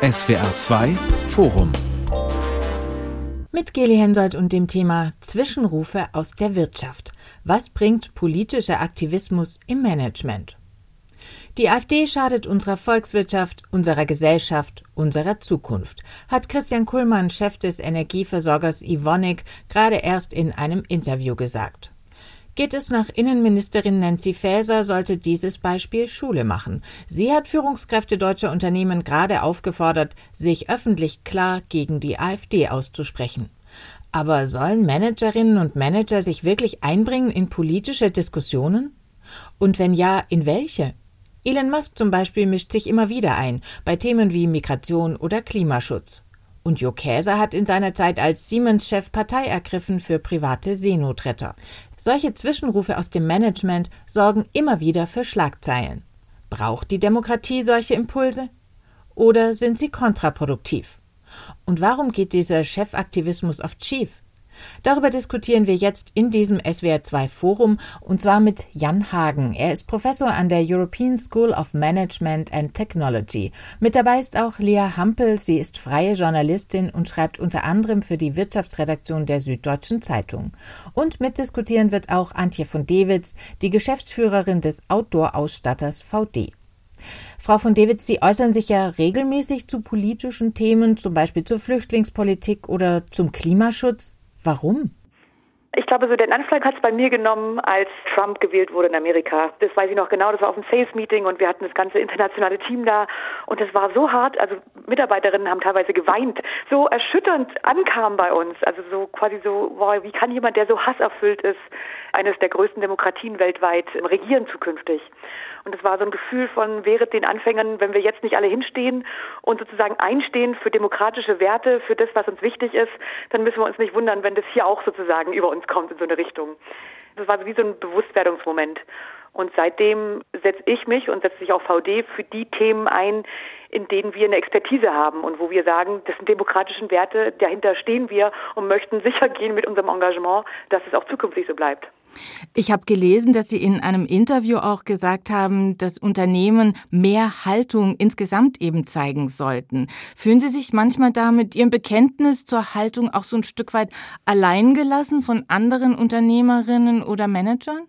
SWR 2 Forum mit Geli Hensoldt und dem Thema Zwischenrufe aus der Wirtschaft. Was bringt politischer Aktivismus im Management? Die AfD schadet unserer Volkswirtschaft, unserer Gesellschaft, unserer Zukunft, hat Christian Kuhlmann, Chef des Energieversorgers Ivonic, gerade erst in einem Interview gesagt. Geht es nach Innenministerin Nancy Faeser, sollte dieses Beispiel Schule machen. Sie hat Führungskräfte deutscher Unternehmen gerade aufgefordert, sich öffentlich klar gegen die AfD auszusprechen. Aber sollen Managerinnen und Manager sich wirklich einbringen in politische Diskussionen? Und wenn ja, in welche? Elon Musk zum Beispiel mischt sich immer wieder ein, bei Themen wie Migration oder Klimaschutz. Und Jo Käser hat in seiner Zeit als Siemens-Chef Partei ergriffen für private Seenotretter. Solche Zwischenrufe aus dem Management sorgen immer wieder für Schlagzeilen. Braucht die Demokratie solche Impulse? Oder sind sie kontraproduktiv? Und warum geht dieser Chefaktivismus oft schief? Darüber diskutieren wir jetzt in diesem SWR2 Forum und zwar mit Jan Hagen. Er ist Professor an der European School of Management and Technology. Mit dabei ist auch Lea Hampel. Sie ist freie Journalistin und schreibt unter anderem für die Wirtschaftsredaktion der Süddeutschen Zeitung. Und mitdiskutieren wird auch Antje von Dewitz, die Geschäftsführerin des Outdoor-Ausstatters VD. Frau von Dewitz, Sie äußern sich ja regelmäßig zu politischen Themen, zum Beispiel zur Flüchtlingspolitik oder zum Klimaschutz. Warum? Ich glaube, so den Anfang hat es bei mir genommen, als Trump gewählt wurde in Amerika. Das weiß ich noch genau. Das war auf einem Sales-Meeting und wir hatten das ganze internationale Team da. Und das war so hart. Also Mitarbeiterinnen haben teilweise geweint. So erschütternd ankam bei uns. Also so quasi so, wow, wie kann jemand, der so hasserfüllt ist, eines der größten Demokratien weltweit regieren zukünftig? Und es war so ein Gefühl von, wäre den Anfängern, wenn wir jetzt nicht alle hinstehen und sozusagen einstehen für demokratische Werte, für das, was uns wichtig ist, dann müssen wir uns nicht wundern, wenn das hier auch sozusagen über uns kommt in so eine Richtung. Das war wie so ein Bewusstwerdungsmoment. Und seitdem setze ich mich und setze sich auch VD für die Themen ein, in denen wir eine Expertise haben und wo wir sagen, das sind demokratischen Werte, dahinter stehen wir und möchten sicher gehen mit unserem Engagement, dass es auch zukünftig so bleibt. Ich habe gelesen, dass Sie in einem Interview auch gesagt haben, dass Unternehmen mehr Haltung insgesamt eben zeigen sollten. Fühlen Sie sich manchmal da mit Ihrem Bekenntnis zur Haltung auch so ein Stück weit alleingelassen von anderen Unternehmerinnen oder Managern?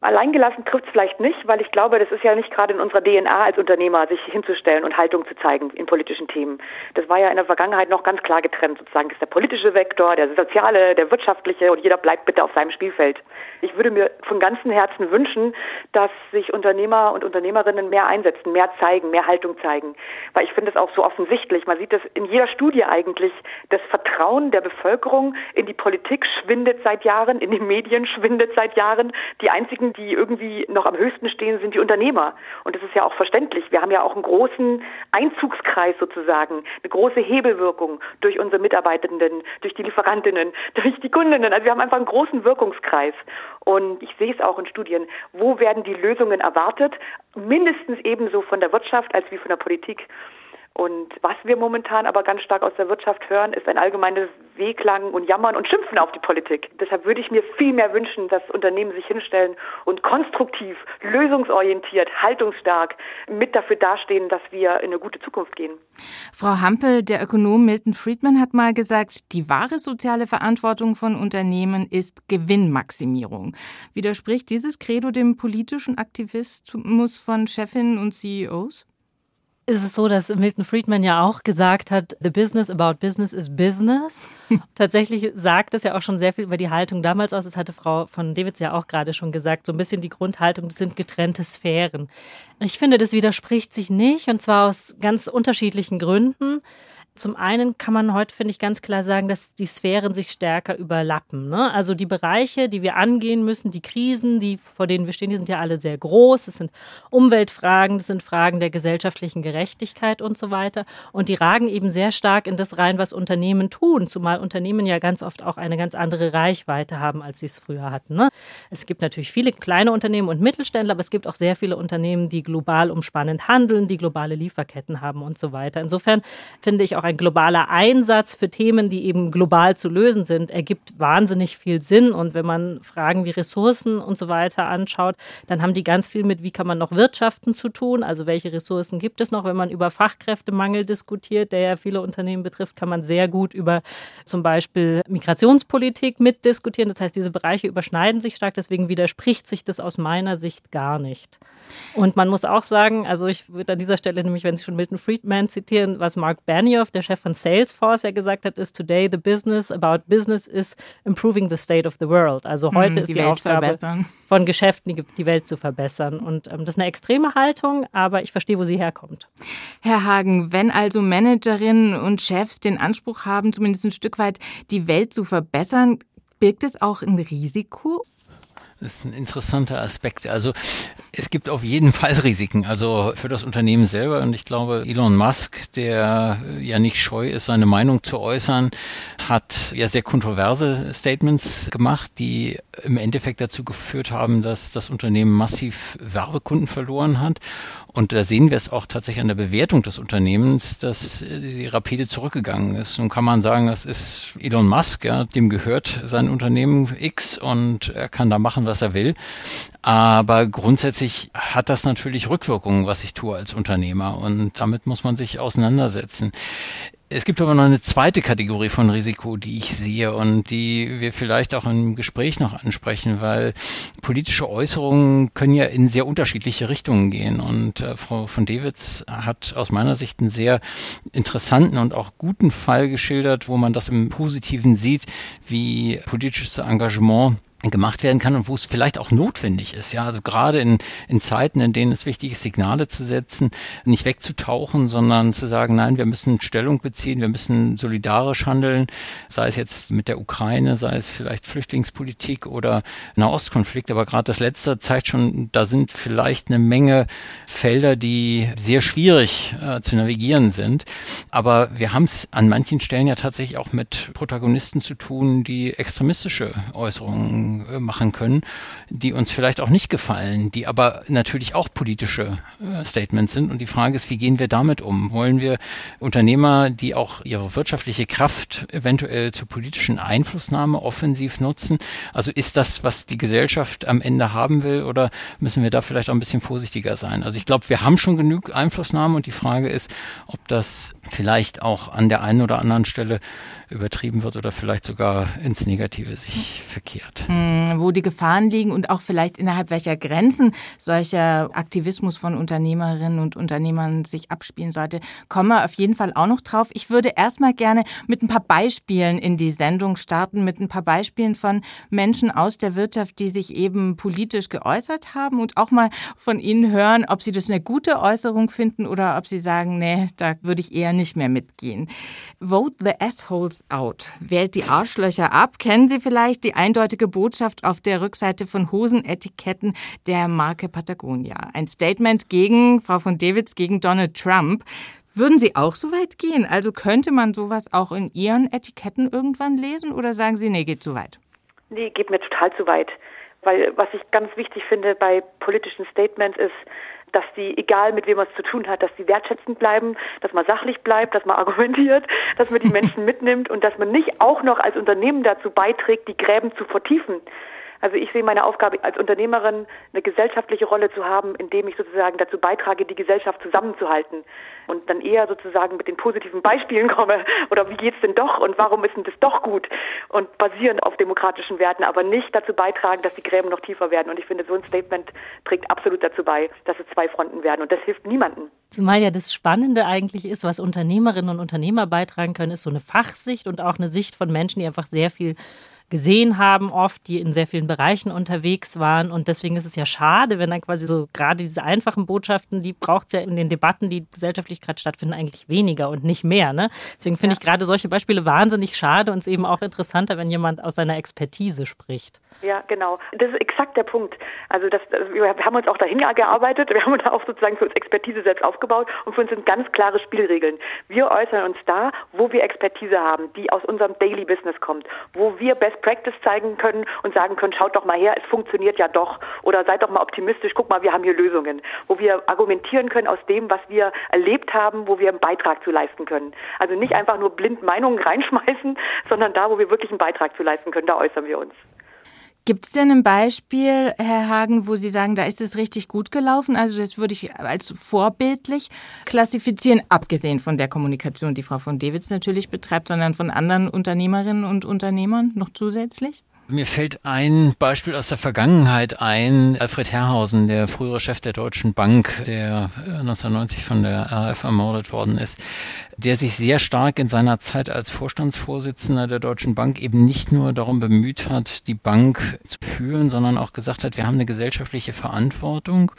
Alleingelassen trifft es vielleicht nicht, weil ich glaube, das ist ja nicht gerade in unserer DNA als Unternehmer, sich hinzustellen und Haltung zu zeigen in politischen Themen. Das war ja in der Vergangenheit noch ganz klar getrennt. Sozusagen ist der politische Vektor, der soziale, der wirtschaftliche und jeder bleibt bitte auf seinem Spielfeld. Ich würde mir von ganzem Herzen wünschen, dass sich Unternehmer und Unternehmerinnen mehr einsetzen, mehr zeigen, mehr Haltung zeigen. Weil ich finde es auch so offensichtlich. Man sieht das in jeder Studie eigentlich. Das Vertrauen der Bevölkerung in die Politik schwindet seit Jahren, in die Medien schwindet seit Jahren. Die einzigen, die irgendwie noch am höchsten stehen, sind die Unternehmer. Und das ist ja auch verständlich. Wir haben ja auch einen großen Einzugskreis sozusagen, eine große Hebelwirkung durch unsere Mitarbeitenden, durch die Lieferantinnen, durch die Kundinnen. Also wir haben einfach einen großen Wirkungskreis. Und ich sehe es auch in Studien, wo werden die Lösungen erwartet? Mindestens ebenso von der Wirtschaft als wie von der Politik. Und was wir momentan aber ganz stark aus der Wirtschaft hören, ist ein allgemeines Wehklagen und Jammern und Schimpfen auf die Politik. Deshalb würde ich mir viel mehr wünschen, dass Unternehmen sich hinstellen und konstruktiv, lösungsorientiert, haltungsstark mit dafür dastehen, dass wir in eine gute Zukunft gehen. Frau Hampel, der Ökonom Milton Friedman hat mal gesagt, die wahre soziale Verantwortung von Unternehmen ist Gewinnmaximierung. Widerspricht dieses Credo dem politischen Aktivismus von Chefinnen und CEOs? Ist es so, dass Milton Friedman ja auch gesagt hat, the business about business is business. Tatsächlich sagt es ja auch schon sehr viel über die Haltung damals aus. Das hatte Frau von Davids ja auch gerade schon gesagt. So ein bisschen die Grundhaltung, das sind getrennte Sphären. Ich finde, das widerspricht sich nicht und zwar aus ganz unterschiedlichen Gründen. Zum einen kann man heute, finde ich, ganz klar sagen, dass die Sphären sich stärker überlappen. Ne? Also die Bereiche, die wir angehen müssen, die Krisen, die, vor denen wir stehen, die sind ja alle sehr groß. Es sind Umweltfragen, das sind Fragen der gesellschaftlichen Gerechtigkeit und so weiter. Und die ragen eben sehr stark in das rein, was Unternehmen tun, zumal Unternehmen ja ganz oft auch eine ganz andere Reichweite haben, als sie es früher hatten. Ne? Es gibt natürlich viele kleine Unternehmen und Mittelständler, aber es gibt auch sehr viele Unternehmen, die global umspannend handeln, die globale Lieferketten haben und so weiter. Insofern finde ich auch ein globaler Einsatz für Themen, die eben global zu lösen sind, ergibt wahnsinnig viel Sinn. Und wenn man Fragen wie Ressourcen und so weiter anschaut, dann haben die ganz viel mit, wie kann man noch wirtschaften zu tun. Also welche Ressourcen gibt es noch? Wenn man über Fachkräftemangel diskutiert, der ja viele Unternehmen betrifft, kann man sehr gut über zum Beispiel Migrationspolitik mitdiskutieren. Das heißt, diese Bereiche überschneiden sich stark. Deswegen widerspricht sich das aus meiner Sicht gar nicht. Und man muss auch sagen, also ich würde an dieser Stelle nämlich, wenn Sie schon Milton Friedman zitieren, was Mark Benioff, der Chef von Salesforce, ja gesagt hat, ist today the business about business is improving the state of the world. Also hm, heute mm, ist die, die Aufgabe verbessern. von Geschäften, die, die, Welt zu verbessern. Und ähm, das ist eine extreme Haltung, aber ich verstehe, wo sie herkommt. Herr Hagen, wenn also Managerinnen und Chefs den Anspruch haben, zumindest ein Stück weit die Welt zu verbessern, birgt es auch ein Risiko? Das ist ein interessanter Aspekt. Also es gibt auf jeden Fall Risiken, also für das Unternehmen selber. Und ich glaube, Elon Musk, der ja nicht scheu ist, seine Meinung zu äußern, hat ja sehr kontroverse Statements gemacht, die im Endeffekt dazu geführt haben, dass das Unternehmen massiv Werbekunden verloren hat. Und da sehen wir es auch tatsächlich an der Bewertung des Unternehmens, dass sie rapide zurückgegangen ist. Nun kann man sagen, das ist Elon Musk, ja, dem gehört sein Unternehmen X und er kann da machen, was er will. Aber grundsätzlich hat das natürlich Rückwirkungen, was ich tue als Unternehmer. Und damit muss man sich auseinandersetzen. Es gibt aber noch eine zweite Kategorie von Risiko, die ich sehe und die wir vielleicht auch im Gespräch noch ansprechen, weil politische Äußerungen können ja in sehr unterschiedliche Richtungen gehen. Und äh, Frau von Dewitz hat aus meiner Sicht einen sehr interessanten und auch guten Fall geschildert, wo man das im Positiven sieht, wie politisches Engagement gemacht werden kann und wo es vielleicht auch notwendig ist. Ja, also gerade in, in Zeiten, in denen es wichtig ist, Signale zu setzen, nicht wegzutauchen, sondern zu sagen, nein, wir müssen Stellung beziehen, wir müssen solidarisch handeln, sei es jetzt mit der Ukraine, sei es vielleicht Flüchtlingspolitik oder Nahostkonflikt. Aber gerade das letzte zeigt schon, da sind vielleicht eine Menge Felder, die sehr schwierig äh, zu navigieren sind. Aber wir haben es an manchen Stellen ja tatsächlich auch mit Protagonisten zu tun, die extremistische Äußerungen äh, machen können, die uns vielleicht auch nicht gefallen, die aber natürlich auch politische äh, Statements sind. Und die Frage ist, wie gehen wir damit um? Wollen wir Unternehmer, die auch ihre wirtschaftliche Kraft eventuell zur politischen Einflussnahme offensiv nutzen? Also ist das, was die Gesellschaft am Ende haben will, oder müssen wir da vielleicht auch ein bisschen vorsichtiger sein? Also ich glaube, wir haben schon genug Einflussnahme und die Frage ist, ob das vielleicht auch an der einen oder anderen Stelle übertrieben wird oder vielleicht sogar ins Negative sich verkehrt. Hm, wo die Gefahren liegen und auch vielleicht innerhalb welcher Grenzen solcher Aktivismus von Unternehmerinnen und Unternehmern sich abspielen sollte, kommen wir auf jeden Fall auch noch drauf. Ich würde erstmal gerne mit ein paar Beispielen in die Sendung starten, mit ein paar Beispielen von Menschen aus der Wirtschaft, die sich eben politisch geäußert haben und auch mal von ihnen hören, ob sie das eine gute Äußerung finden oder ob sie sagen, nee, da würde ich eher nicht mehr mitgehen. Vote the assholes out. Wählt die Arschlöcher ab. Kennen Sie vielleicht die eindeutige Botschaft auf der Rückseite von Hosenetiketten der Marke Patagonia? Ein Statement gegen Frau von Davids, gegen Donald Trump. Würden Sie auch so weit gehen? Also könnte man sowas auch in Ihren Etiketten irgendwann lesen oder sagen Sie, nee, geht zu weit? Nee, geht mir total zu weit. Weil was ich ganz wichtig finde bei politischen Statements ist, dass die, egal mit wem man es zu tun hat, dass die wertschätzend bleiben, dass man sachlich bleibt, dass man argumentiert, dass man die Menschen mitnimmt und dass man nicht auch noch als Unternehmen dazu beiträgt, die Gräben zu vertiefen. Also ich sehe meine Aufgabe als Unternehmerin, eine gesellschaftliche Rolle zu haben, indem ich sozusagen dazu beitrage, die Gesellschaft zusammenzuhalten und dann eher sozusagen mit den positiven Beispielen komme oder wie geht's denn doch und warum ist denn das doch gut und basierend auf demokratischen Werten, aber nicht dazu beitragen, dass die Gräben noch tiefer werden. Und ich finde, so ein Statement trägt absolut dazu bei, dass es zwei Fronten werden und das hilft niemandem. Zumal ja das Spannende eigentlich ist, was Unternehmerinnen und Unternehmer beitragen können, ist so eine Fachsicht und auch eine Sicht von Menschen, die einfach sehr viel gesehen haben, oft, die in sehr vielen Bereichen unterwegs waren. Und deswegen ist es ja schade, wenn dann quasi so gerade diese einfachen Botschaften, die braucht es ja in den Debatten, die gesellschaftlich gerade stattfinden, eigentlich weniger und nicht mehr. Ne? Deswegen finde ja. ich gerade solche Beispiele wahnsinnig schade und es eben auch interessanter, wenn jemand aus seiner Expertise spricht. Ja, genau. Das ist exakt der Punkt. Also das, wir haben uns auch dahin gearbeitet, wir haben uns auch sozusagen für uns Expertise selbst aufgebaut und für uns sind ganz klare Spielregeln. Wir äußern uns da, wo wir Expertise haben, die aus unserem Daily Business kommt, wo wir best Best Practice zeigen können und sagen können, schaut doch mal her, es funktioniert ja doch. Oder seid doch mal optimistisch, guck mal, wir haben hier Lösungen. Wo wir argumentieren können aus dem, was wir erlebt haben, wo wir einen Beitrag zu leisten können. Also nicht einfach nur blind Meinungen reinschmeißen, sondern da, wo wir wirklich einen Beitrag zu leisten können, da äußern wir uns. Gibt es denn ein Beispiel, Herr Hagen, wo Sie sagen, da ist es richtig gut gelaufen? Also das würde ich als vorbildlich klassifizieren, abgesehen von der Kommunikation, die Frau von Dewitz natürlich betreibt, sondern von anderen Unternehmerinnen und Unternehmern noch zusätzlich? Mir fällt ein Beispiel aus der Vergangenheit ein. Alfred Herrhausen, der frühere Chef der Deutschen Bank, der 1990 von der RAF ermordet worden ist, der sich sehr stark in seiner Zeit als Vorstandsvorsitzender der Deutschen Bank eben nicht nur darum bemüht hat, die Bank zu führen, sondern auch gesagt hat, wir haben eine gesellschaftliche Verantwortung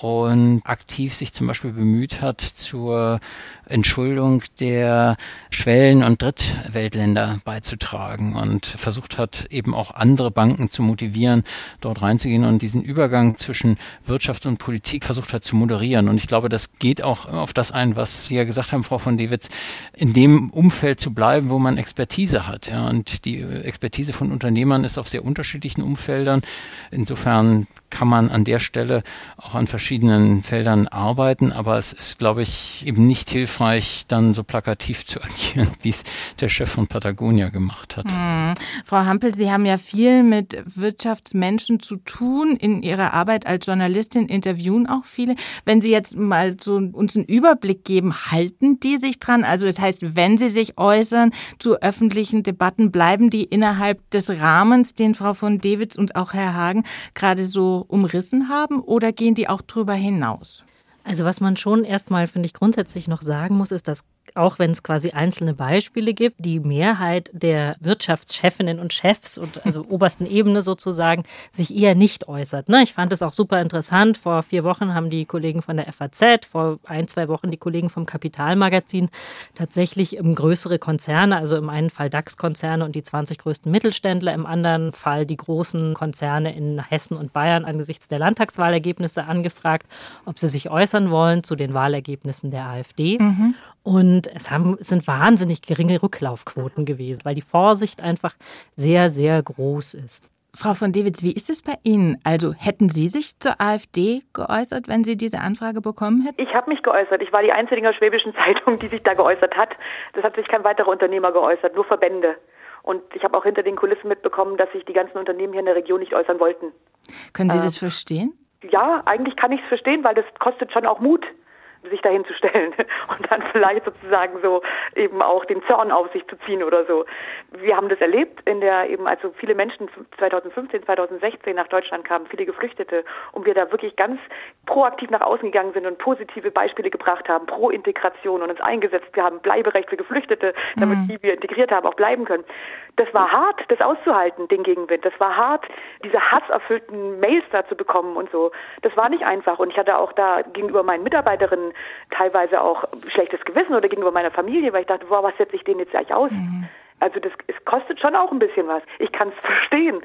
und aktiv sich zum Beispiel bemüht hat zur Entschuldung der Schwellen- und Drittweltländer beizutragen und versucht hat, eben auch andere Banken zu motivieren, dort reinzugehen und diesen Übergang zwischen Wirtschaft und Politik versucht hat zu moderieren. Und ich glaube, das geht auch auf das ein, was Sie ja gesagt haben, Frau von Dewitz, in dem Umfeld zu bleiben, wo man Expertise hat. Ja. Und die Expertise von Unternehmern ist auf sehr unterschiedlichen Umfeldern. Insofern kann man an der Stelle auch an verschiedenen Feldern arbeiten, aber es ist, glaube ich, eben nicht hilfreich, dann so plakativ zu agieren, wie es der Chef von Patagonia gemacht hat. Hm. Frau Hampel, Sie haben ja viel mit Wirtschaftsmenschen zu tun in Ihrer Arbeit als Journalistin, interviewen auch viele. Wenn Sie jetzt mal so uns einen Überblick geben, halten die sich dran? Also das heißt, wenn sie sich äußern zu öffentlichen Debatten, bleiben die innerhalb des Rahmens, den Frau von Dewitz und auch Herr Hagen gerade so umrissen haben, oder gehen die auch drüber hinaus? Also was man schon erstmal, finde ich, grundsätzlich noch sagen muss, ist, dass auch wenn es quasi einzelne Beispiele gibt, die Mehrheit der Wirtschaftschefinnen und Chefs und also obersten Ebene sozusagen sich eher nicht äußert. Ne? Ich fand es auch super interessant. Vor vier Wochen haben die Kollegen von der FAZ, vor ein, zwei Wochen die Kollegen vom Kapitalmagazin tatsächlich größere Konzerne, also im einen Fall DAX-Konzerne und die 20 größten Mittelständler, im anderen Fall die großen Konzerne in Hessen und Bayern angesichts der Landtagswahlergebnisse angefragt, ob sie sich äußern wollen zu den Wahlergebnissen der AfD. Mhm. Und es, haben, sind wahnsinnig geringe Rücklaufquoten gewesen, weil die Vorsicht einfach sehr, sehr groß ist. Frau von Dewitz, wie ist es bei Ihnen? Also hätten Sie sich zur AfD geäußert, wenn Sie diese Anfrage bekommen hätten? Ich habe mich geäußert. Ich war die einzige in der schwäbischen Zeitung, die sich da geäußert hat. Das hat sich kein weiterer Unternehmer geäußert, nur Verbände. Und ich habe auch hinter den Kulissen mitbekommen, dass sich die ganzen Unternehmen hier in der Region nicht äußern wollten. Können Sie äh, das verstehen? Ja, eigentlich kann ich es verstehen, weil das kostet schon auch Mut sich dahin zu stellen und dann vielleicht sozusagen so eben auch den Zorn auf sich zu ziehen oder so. Wir haben das erlebt in der eben, also viele Menschen 2015, 2016 nach Deutschland kamen, viele Geflüchtete und wir da wirklich ganz proaktiv nach außen gegangen sind und positive Beispiele gebracht haben, pro Integration und uns eingesetzt. Wir haben Bleiberecht für Geflüchtete, damit mhm. die wir integriert haben, auch bleiben können. Das war hart, das auszuhalten, den Gegenwind. Das war hart, diese hasserfüllten Mails da zu bekommen und so. Das war nicht einfach. Und ich hatte auch da gegenüber meinen Mitarbeiterinnen teilweise auch schlechtes Gewissen oder gegenüber meiner Familie, weil ich dachte, boah, was setze ich denen jetzt eigentlich aus? Mhm. Also das es kostet schon auch ein bisschen was. Ich kann es verstehen.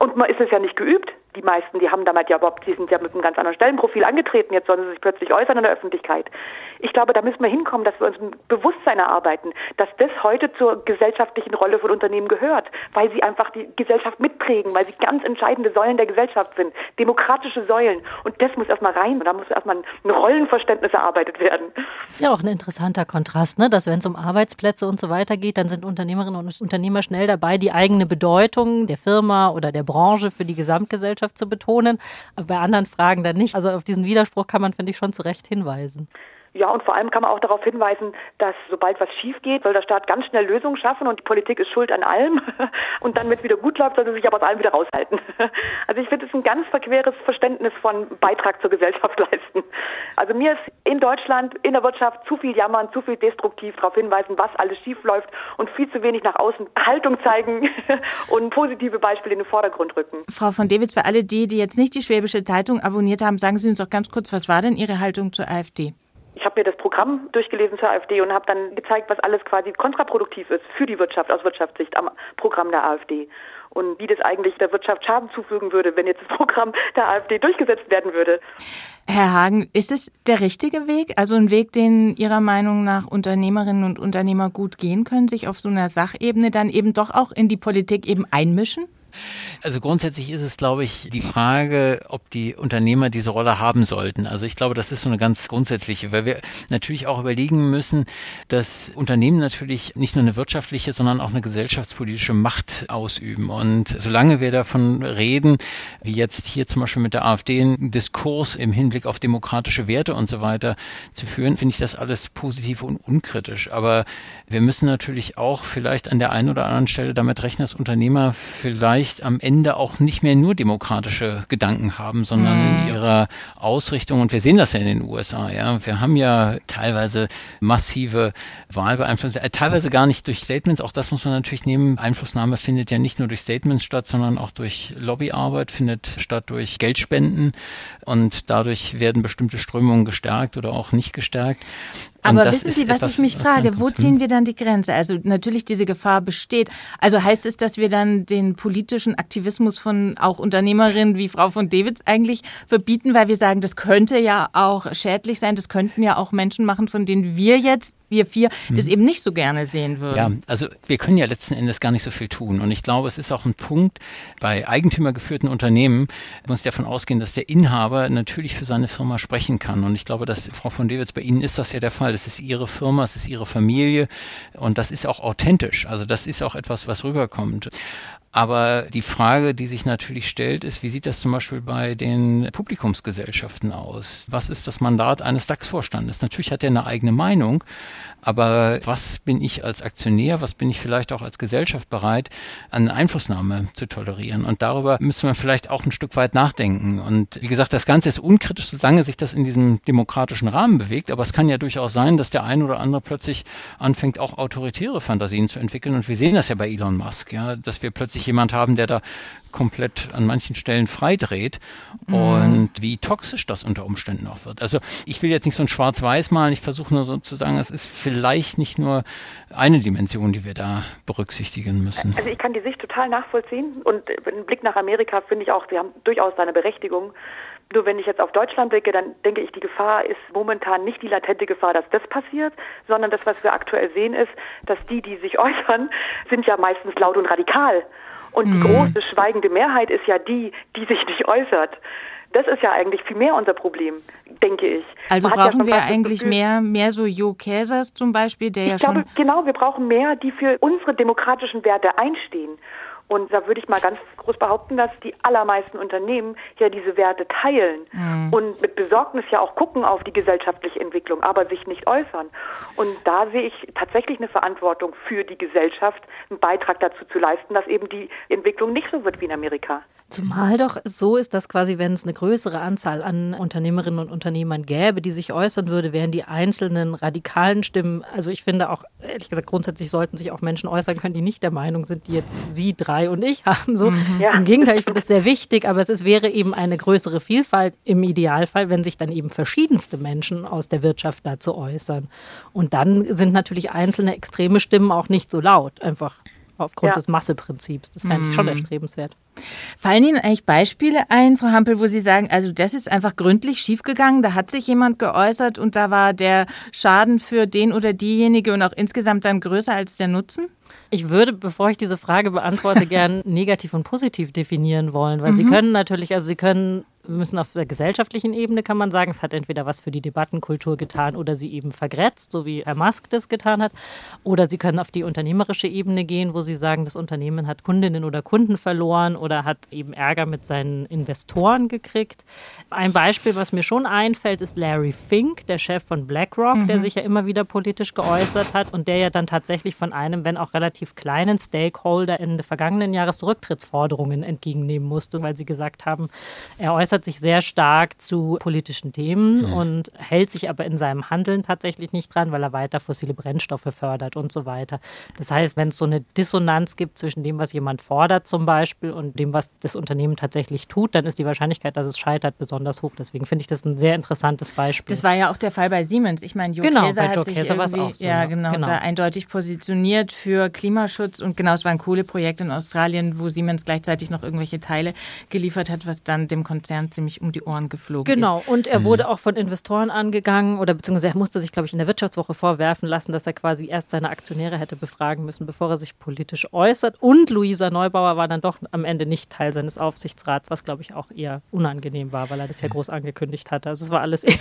Und man ist es ja nicht geübt. Die meisten, die haben damit ja überhaupt, die sind ja mit einem ganz anderen Stellenprofil angetreten, jetzt sollen sie sich plötzlich äußern in der Öffentlichkeit. Ich glaube, da müssen wir hinkommen, dass wir uns ein Bewusstsein erarbeiten, dass das heute zur gesellschaftlichen Rolle von Unternehmen gehört, weil sie einfach die Gesellschaft mitprägen, weil sie ganz entscheidende Säulen der Gesellschaft sind, demokratische Säulen. Und das muss erstmal rein da muss erstmal ein Rollenverständnis erarbeitet werden. Das ist ja auch ein interessanter Kontrast, ne? dass wenn es um Arbeitsplätze und so weiter geht, dann sind Unternehmerinnen und Unternehmer schnell dabei, die eigene Bedeutung der Firma oder der Branche für die Gesamtgesellschaft zu betonen, aber bei anderen Fragen dann nicht. Also auf diesen Widerspruch kann man, finde ich, schon zu Recht hinweisen. Ja, und vor allem kann man auch darauf hinweisen, dass sobald was schief geht, soll der Staat ganz schnell Lösungen schaffen und die Politik ist schuld an allem. Und dann, wenn es wieder gut läuft, soll sie sich aber aus allem wieder raushalten. Also ich finde es ein ganz verqueres Verständnis von Beitrag zur Gesellschaft leisten. Also mir ist in Deutschland, in der Wirtschaft zu viel jammern, zu viel destruktiv darauf hinweisen, was alles schief läuft und viel zu wenig nach außen Haltung zeigen und positive Beispiele in den Vordergrund rücken. Frau von Dewitz, für alle die, die jetzt nicht die Schwäbische Zeitung abonniert haben, sagen Sie uns doch ganz kurz, was war denn Ihre Haltung zur AfD? Ich habe mir das Programm durchgelesen zur AfD und habe dann gezeigt, was alles quasi kontraproduktiv ist für die Wirtschaft aus Wirtschaftssicht am Programm der AfD. und wie das eigentlich der Wirtschaft Schaden zufügen würde, wenn jetzt das Programm der AfD durchgesetzt werden würde. Herr Hagen, ist es der richtige Weg? Also ein Weg, den Ihrer Meinung nach Unternehmerinnen und Unternehmer gut gehen können, sich auf so einer Sachebene dann eben doch auch in die Politik eben einmischen? Also grundsätzlich ist es, glaube ich, die Frage, ob die Unternehmer diese Rolle haben sollten. Also ich glaube, das ist so eine ganz grundsätzliche, weil wir natürlich auch überlegen müssen, dass Unternehmen natürlich nicht nur eine wirtschaftliche, sondern auch eine gesellschaftspolitische Macht ausüben. Und solange wir davon reden, wie jetzt hier zum Beispiel mit der AfD, einen Diskurs im Hinblick auf demokratische Werte und so weiter zu führen, finde ich das alles positiv und unkritisch. Aber wir müssen natürlich auch vielleicht an der einen oder anderen Stelle damit rechnen, dass Unternehmer vielleicht vielleicht am Ende auch nicht mehr nur demokratische Gedanken haben, sondern mhm. in ihrer Ausrichtung. Und wir sehen das ja in den USA. Ja, wir haben ja teilweise massive Wahlbeeinflussung, äh, teilweise gar nicht durch Statements. Auch das muss man natürlich nehmen. Einflussnahme findet ja nicht nur durch Statements statt, sondern auch durch Lobbyarbeit, findet statt durch Geldspenden. Und dadurch werden bestimmte Strömungen gestärkt oder auch nicht gestärkt. Aber wissen Sie, was etwas, ich mich frage? Wo ziehen wir dann die Grenze? Also natürlich diese Gefahr besteht. Also heißt es, dass wir dann den politischen Aktivismus von auch Unternehmerinnen wie Frau von Davids eigentlich verbieten, weil wir sagen, das könnte ja auch schädlich sein, das könnten ja auch Menschen machen, von denen wir jetzt wir vier das mhm. eben nicht so gerne sehen würden. Ja, also wir können ja letzten Endes gar nicht so viel tun. Und ich glaube, es ist auch ein Punkt bei eigentümergeführten Unternehmen, muss davon ausgehen, dass der Inhaber natürlich für seine Firma sprechen kann. Und ich glaube, dass Frau von Dewitz, bei Ihnen ist das ja der Fall. Das ist Ihre Firma, es ist Ihre Familie und das ist auch authentisch. Also das ist auch etwas, was rüberkommt. Aber die Frage, die sich natürlich stellt, ist, wie sieht das zum Beispiel bei den Publikumsgesellschaften aus? Was ist das Mandat eines DAX-Vorstandes? Natürlich hat er eine eigene Meinung, aber was bin ich als Aktionär, was bin ich vielleicht auch als Gesellschaft bereit, an Einflussnahme zu tolerieren? Und darüber müssen wir vielleicht auch ein Stück weit nachdenken. Und wie gesagt, das Ganze ist unkritisch, solange sich das in diesem demokratischen Rahmen bewegt. Aber es kann ja durchaus sein, dass der ein oder andere plötzlich anfängt, auch autoritäre Fantasien zu entwickeln. Und wir sehen das ja bei Elon Musk, ja, dass wir plötzlich jemand haben, der da komplett an manchen Stellen freidreht mhm. und wie toxisch das unter Umständen auch wird. Also ich will jetzt nicht so ein Schwarz-Weiß malen, ich versuche nur so zu sagen, es ist vielleicht nicht nur eine Dimension, die wir da berücksichtigen müssen. Also ich kann die Sicht total nachvollziehen und ein Blick nach Amerika finde ich auch, sie haben durchaus seine Berechtigung. Nur wenn ich jetzt auf Deutschland blicke, dann denke ich, die Gefahr ist momentan nicht die latente Gefahr, dass das passiert, sondern das, was wir aktuell sehen, ist, dass die, die sich äußern, sind ja meistens laut und radikal. Und die mhm. große schweigende Mehrheit ist ja die, die sich nicht äußert. Das ist ja eigentlich viel mehr unser Problem, denke ich. Also brauchen ja wir eigentlich mehr, mehr so Jo Käsers zum Beispiel, der ich ja glaube, schon. Genau, wir brauchen mehr, die für unsere demokratischen Werte einstehen. Und da würde ich mal ganz groß behaupten, dass die allermeisten Unternehmen ja diese Werte teilen mhm. und mit Besorgnis ja auch gucken auf die gesellschaftliche Entwicklung, aber sich nicht äußern. Und da sehe ich tatsächlich eine Verantwortung für die Gesellschaft, einen Beitrag dazu zu leisten, dass eben die Entwicklung nicht so wird wie in Amerika. Zumal doch so ist, dass quasi, wenn es eine größere Anzahl an Unternehmerinnen und Unternehmern gäbe, die sich äußern würde, wären die einzelnen radikalen Stimmen, also ich finde auch, ehrlich gesagt, grundsätzlich sollten sich auch Menschen äußern können, die nicht der Meinung sind, die jetzt Sie drei und ich haben. So. Mhm. Ja. Im Gegenteil, ich finde das sehr wichtig, aber es ist, wäre eben eine größere Vielfalt im Idealfall, wenn sich dann eben verschiedenste Menschen aus der Wirtschaft dazu äußern. Und dann sind natürlich einzelne extreme Stimmen auch nicht so laut, einfach aufgrund ja. des Masseprinzips. Das fände ich schon mhm. erstrebenswert. Fallen Ihnen eigentlich Beispiele ein, Frau Hampel, wo Sie sagen, also das ist einfach gründlich schiefgegangen, da hat sich jemand geäußert und da war der Schaden für den oder diejenige und auch insgesamt dann größer als der Nutzen? Ich würde, bevor ich diese Frage beantworte, gern negativ und positiv definieren wollen, weil mhm. Sie können natürlich, also Sie können wir müssen auf der gesellschaftlichen Ebene, kann man sagen, es hat entweder was für die Debattenkultur getan oder sie eben vergrätzt, so wie Herr Musk das getan hat. Oder sie können auf die unternehmerische Ebene gehen, wo sie sagen, das Unternehmen hat Kundinnen oder Kunden verloren oder hat eben Ärger mit seinen Investoren gekriegt. Ein Beispiel, was mir schon einfällt, ist Larry Fink, der Chef von BlackRock, mhm. der sich ja immer wieder politisch geäußert hat und der ja dann tatsächlich von einem, wenn auch relativ kleinen Stakeholder Ende vergangenen Jahres Rücktrittsforderungen entgegennehmen musste, weil sie gesagt haben, er äußert äußert sich sehr stark zu politischen Themen mhm. und hält sich aber in seinem Handeln tatsächlich nicht dran, weil er weiter fossile Brennstoffe fördert und so weiter. Das heißt, wenn es so eine Dissonanz gibt zwischen dem, was jemand fordert zum Beispiel und dem, was das Unternehmen tatsächlich tut, dann ist die Wahrscheinlichkeit, dass es scheitert, besonders hoch. Deswegen finde ich das ein sehr interessantes Beispiel. Das war ja auch der Fall bei Siemens. Ich meine, Jo genau, Käser hat Joe sich Käser irgendwie, so, ja, genau, genau, da eindeutig positioniert für Klimaschutz und genau, es war ein Kohleprojekt in Australien, wo Siemens gleichzeitig noch irgendwelche Teile geliefert hat, was dann dem Konzern ziemlich um die Ohren geflogen genau. ist. Genau, und er mhm. wurde auch von Investoren angegangen oder beziehungsweise er musste sich, glaube ich, in der Wirtschaftswoche vorwerfen lassen, dass er quasi erst seine Aktionäre hätte befragen müssen, bevor er sich politisch äußert. Und Luisa Neubauer war dann doch am Ende nicht Teil seines Aufsichtsrats, was, glaube ich, auch eher unangenehm war, weil er das ja groß angekündigt hatte. Also es war alles eher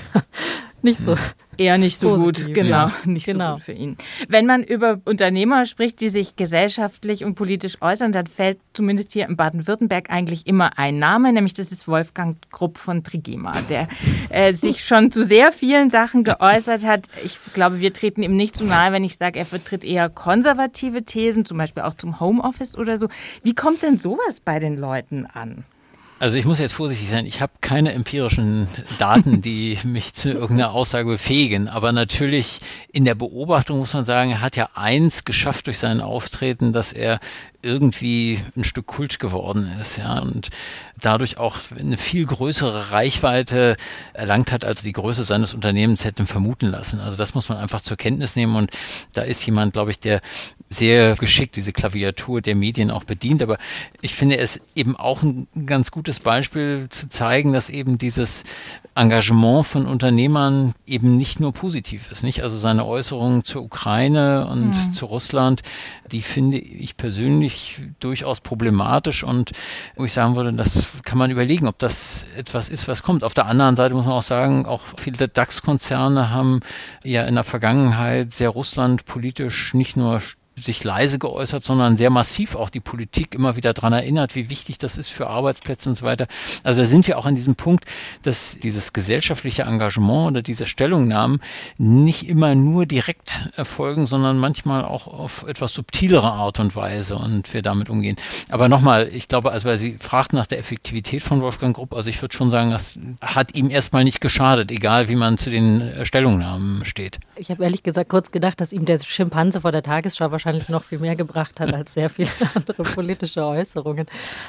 nicht so. Eher nicht so Positiv, gut, genau, ja. nicht genau. so gut für ihn. Wenn man über Unternehmer spricht, die sich gesellschaftlich und politisch äußern, dann fällt zumindest hier in Baden-Württemberg eigentlich immer ein Name, nämlich das ist Wolfgang Grupp von Trigema, der äh, sich schon zu sehr vielen Sachen geäußert hat. Ich glaube, wir treten ihm nicht zu nahe, wenn ich sage, er vertritt eher konservative Thesen, zum Beispiel auch zum Homeoffice oder so. Wie kommt denn sowas bei den Leuten an? Also ich muss jetzt vorsichtig sein, ich habe keine empirischen Daten, die mich zu irgendeiner Aussage befähigen. Aber natürlich in der Beobachtung muss man sagen, er hat ja eins geschafft durch sein Auftreten, dass er irgendwie ein Stück Kult geworden ist, ja, und dadurch auch eine viel größere Reichweite erlangt hat, als die Größe seines Unternehmens hätte vermuten lassen. Also das muss man einfach zur Kenntnis nehmen und da ist jemand, glaube ich, der sehr geschickt diese Klaviatur der Medien auch bedient. Aber ich finde es eben auch ein ganz gutes Beispiel zu zeigen, dass eben dieses Engagement von Unternehmern eben nicht nur positiv ist, nicht? Also seine Äußerungen zur Ukraine und mhm. zu Russland, die finde ich persönlich durchaus problematisch und wo ich sagen würde, das kann man überlegen, ob das etwas ist, was kommt. Auf der anderen Seite muss man auch sagen, auch viele DAX-Konzerne haben ja in der Vergangenheit sehr Russland politisch nicht nur sich leise geäußert, sondern sehr massiv auch die Politik immer wieder dran erinnert, wie wichtig das ist für Arbeitsplätze und so weiter. Also da sind wir auch an diesem Punkt, dass dieses gesellschaftliche Engagement oder diese Stellungnahmen nicht immer nur direkt erfolgen, sondern manchmal auch auf etwas subtilere Art und Weise und wir damit umgehen. Aber nochmal, ich glaube, also weil Sie fragt nach der Effektivität von Wolfgang Grupp, also ich würde schon sagen, das hat ihm erstmal nicht geschadet, egal wie man zu den Stellungnahmen steht. Ich habe ehrlich gesagt kurz gedacht, dass ihm der Schimpanse vor der Tagesschau wahrscheinlich wahrscheinlich noch viel mehr gebracht hat als sehr viele andere politische Äußerungen.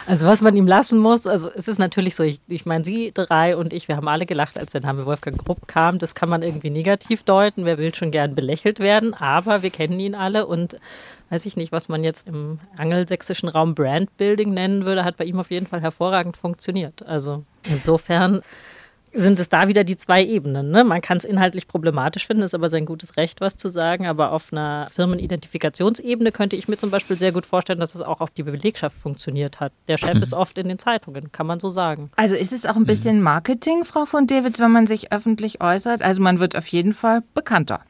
Also was man ihm lassen muss, also es ist natürlich so, ich, ich meine, Sie drei und ich, wir haben alle gelacht, als der Name Wolfgang Grupp kam. Das kann man irgendwie negativ deuten. Wer will schon gern belächelt werden, aber wir kennen ihn alle und weiß ich nicht, was man jetzt im angelsächsischen Raum Brandbuilding nennen würde, hat bei ihm auf jeden Fall hervorragend funktioniert. Also insofern sind es da wieder die zwei Ebenen. Ne? Man kann es inhaltlich problematisch finden, ist aber sein gutes Recht, was zu sagen. Aber auf einer Firmenidentifikationsebene könnte ich mir zum Beispiel sehr gut vorstellen, dass es auch auf die Belegschaft funktioniert hat. Der Chef ist oft in den Zeitungen, kann man so sagen. Also ist es auch ein bisschen Marketing, Frau von Davids, wenn man sich öffentlich äußert? Also man wird auf jeden Fall bekannter.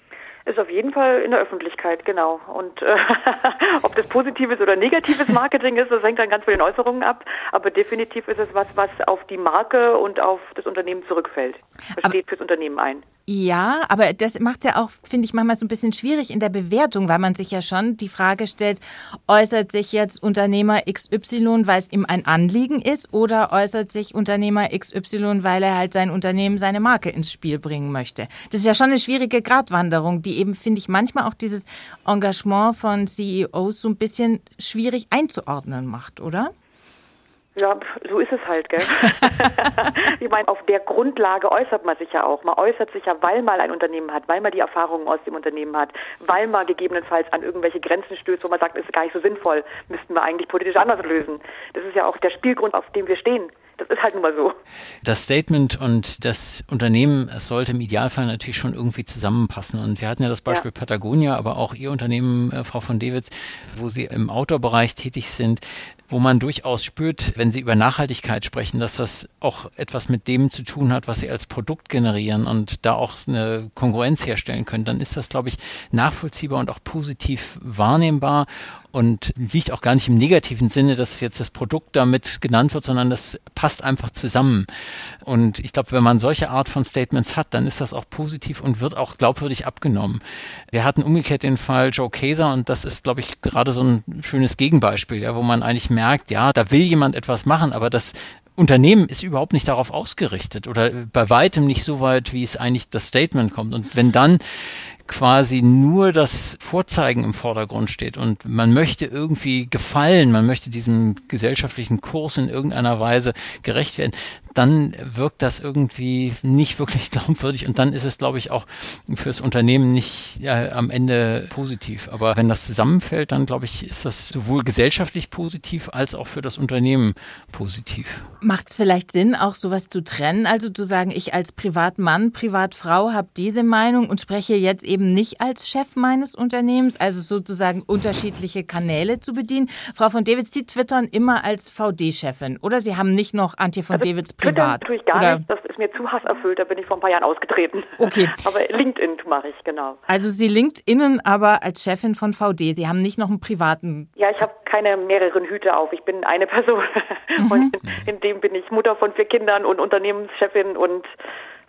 Ist auf jeden Fall in der Öffentlichkeit, genau. Und äh, ob das positives oder negatives Marketing ist, das hängt dann ganz von den Äußerungen ab. Aber definitiv ist es was, was auf die Marke und auf das Unternehmen zurückfällt. Das steht fürs Unternehmen ein. Ja, aber das macht ja auch, finde ich, manchmal so ein bisschen schwierig in der Bewertung, weil man sich ja schon die Frage stellt, äußert sich jetzt Unternehmer XY, weil es ihm ein Anliegen ist, oder äußert sich Unternehmer XY, weil er halt sein Unternehmen, seine Marke ins Spiel bringen möchte? Das ist ja schon eine schwierige Gratwanderung, die eben, finde ich, manchmal auch dieses Engagement von CEOs so ein bisschen schwierig einzuordnen macht, oder? Ja, so ist es halt, gell? ich meine, auf der Grundlage äußert man sich ja auch. Man äußert sich ja, weil man ein Unternehmen hat, weil man die Erfahrungen aus dem Unternehmen hat, weil man gegebenenfalls an irgendwelche Grenzen stößt, wo man sagt, ist gar nicht so sinnvoll, müssten wir eigentlich politisch anders lösen. Das ist ja auch der Spielgrund, auf dem wir stehen. Das ist halt nun mal so. Das Statement und das Unternehmen, es sollte im Idealfall natürlich schon irgendwie zusammenpassen. Und wir hatten ja das Beispiel ja. Patagonia, aber auch Ihr Unternehmen, äh, Frau von Dewitz, wo Sie im Outdoor-Bereich tätig sind wo man durchaus spürt, wenn Sie über Nachhaltigkeit sprechen, dass das auch etwas mit dem zu tun hat, was Sie als Produkt generieren und da auch eine Konkurrenz herstellen können, dann ist das, glaube ich, nachvollziehbar und auch positiv wahrnehmbar und liegt auch gar nicht im negativen Sinne, dass jetzt das Produkt damit genannt wird, sondern das passt einfach zusammen. Und ich glaube, wenn man solche Art von Statements hat, dann ist das auch positiv und wird auch glaubwürdig abgenommen. Wir hatten umgekehrt den Fall Joe Kaeser und das ist, glaube ich, gerade so ein schönes Gegenbeispiel, ja, wo man eigentlich merkt, ja, da will jemand etwas machen, aber das Unternehmen ist überhaupt nicht darauf ausgerichtet oder bei weitem nicht so weit, wie es eigentlich das Statement kommt. Und wenn dann quasi nur das Vorzeigen im Vordergrund steht und man möchte irgendwie gefallen, man möchte diesem gesellschaftlichen Kurs in irgendeiner Weise gerecht werden, dann wirkt das irgendwie nicht wirklich glaubwürdig und dann ist es, glaube ich, auch fürs Unternehmen nicht äh, am Ende positiv. Aber wenn das zusammenfällt, dann glaube ich, ist das sowohl gesellschaftlich positiv als auch für das Unternehmen positiv. Macht es vielleicht Sinn, auch sowas zu trennen? Also zu sagen, ich als Privatmann, Privatfrau habe diese Meinung und spreche jetzt eben nicht als Chef meines Unternehmens, also sozusagen unterschiedliche Kanäle zu bedienen. Frau von Davids, Sie twittern immer als VD-Chefin oder Sie haben nicht noch Antje von also, Davids privat? Twitter tue ich gar Oder? nicht. Das ist mir zu hasserfüllt. Da bin ich vor ein paar Jahren ausgetreten. Okay. aber LinkedIn mache ich, genau. Also Sie LinkedInnen aber als Chefin von VD. Sie haben nicht noch einen privaten. Ja, ich habe keine mehreren Hüte auf. Ich bin eine Person. Mhm. Und in, in dem bin ich Mutter von vier Kindern und Unternehmenschefin und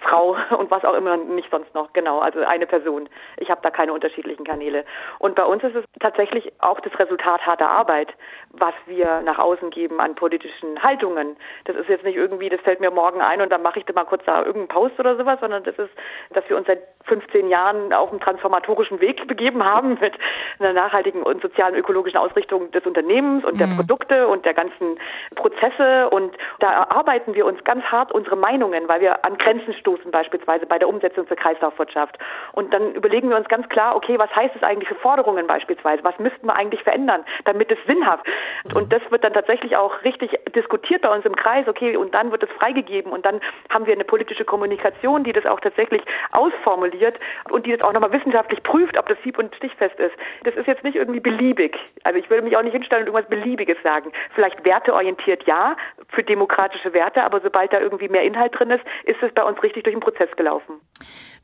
Frau und was auch immer nicht sonst noch. Genau, also eine Person. Ich habe da keine unterschiedlichen Kanäle. Und bei uns ist es tatsächlich auch das Resultat harter Arbeit, was wir nach außen geben an politischen Haltungen. Das ist jetzt nicht irgendwie, das fällt mir morgen ein und dann mache ich da mal kurz da irgendeinen Post oder sowas, sondern das ist, dass wir uns seit 15 Jahren auf einen transformatorischen Weg begeben haben mit einer nachhaltigen und sozialen ökologischen Ausrichtung des Unternehmens und mhm. der Produkte und der ganzen Prozesse und da erarbeiten wir uns ganz hart unsere Meinungen, weil wir an Grenzen stoßen stoßen, beispielsweise bei der Umsetzung zur Kreislaufwirtschaft. Und dann überlegen wir uns ganz klar, okay, was heißt es eigentlich für Forderungen beispielsweise? Was müssten wir eigentlich verändern, damit es sinnhaft? Und das wird dann tatsächlich auch richtig diskutiert bei uns im Kreis, okay, und dann wird es freigegeben und dann haben wir eine politische Kommunikation, die das auch tatsächlich ausformuliert und die das auch nochmal wissenschaftlich prüft, ob das hieb- und stichfest ist. Das ist jetzt nicht irgendwie beliebig. Also ich würde mich auch nicht hinstellen und irgendwas Beliebiges sagen. Vielleicht werteorientiert ja, für demokratische Werte, aber sobald da irgendwie mehr Inhalt drin ist, ist es bei uns richtig durch den Prozess gelaufen.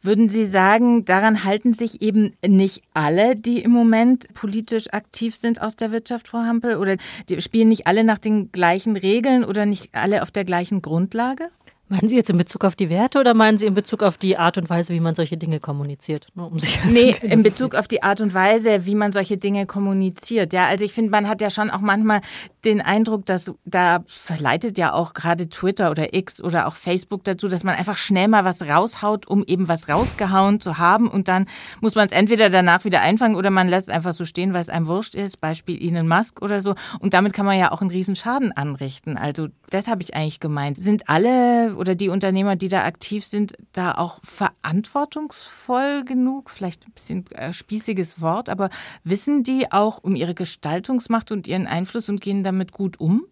Würden Sie sagen, daran halten sich eben nicht alle, die im Moment politisch aktiv sind aus der Wirtschaft, Frau Hampel? Oder spielen nicht alle nach den gleichen Regeln oder nicht alle auf der gleichen Grundlage? Meinen Sie jetzt in Bezug auf die Werte oder meinen Sie in Bezug auf die Art und Weise, wie man solche Dinge kommuniziert? Nur um sich nee, in Bezug auf die Art und Weise, wie man solche Dinge kommuniziert. Ja, also ich finde, man hat ja schon auch manchmal den Eindruck, dass da verleitet ja auch gerade Twitter oder X oder auch Facebook dazu, dass man einfach schnell mal was raushaut, um eben was rausgehauen zu haben und dann muss man es entweder danach wieder einfangen oder man lässt es einfach so stehen, weil es einem wurscht ist, Beispiel Elon Musk oder so. Und damit kann man ja auch einen riesen Schaden anrichten. Also das habe ich eigentlich gemeint. Sind alle oder die Unternehmer, die da aktiv sind, da auch verantwortungsvoll genug? Vielleicht ein bisschen äh, spießiges Wort, aber wissen die auch um ihre Gestaltungsmacht und ihren Einfluss und gehen damit gut um?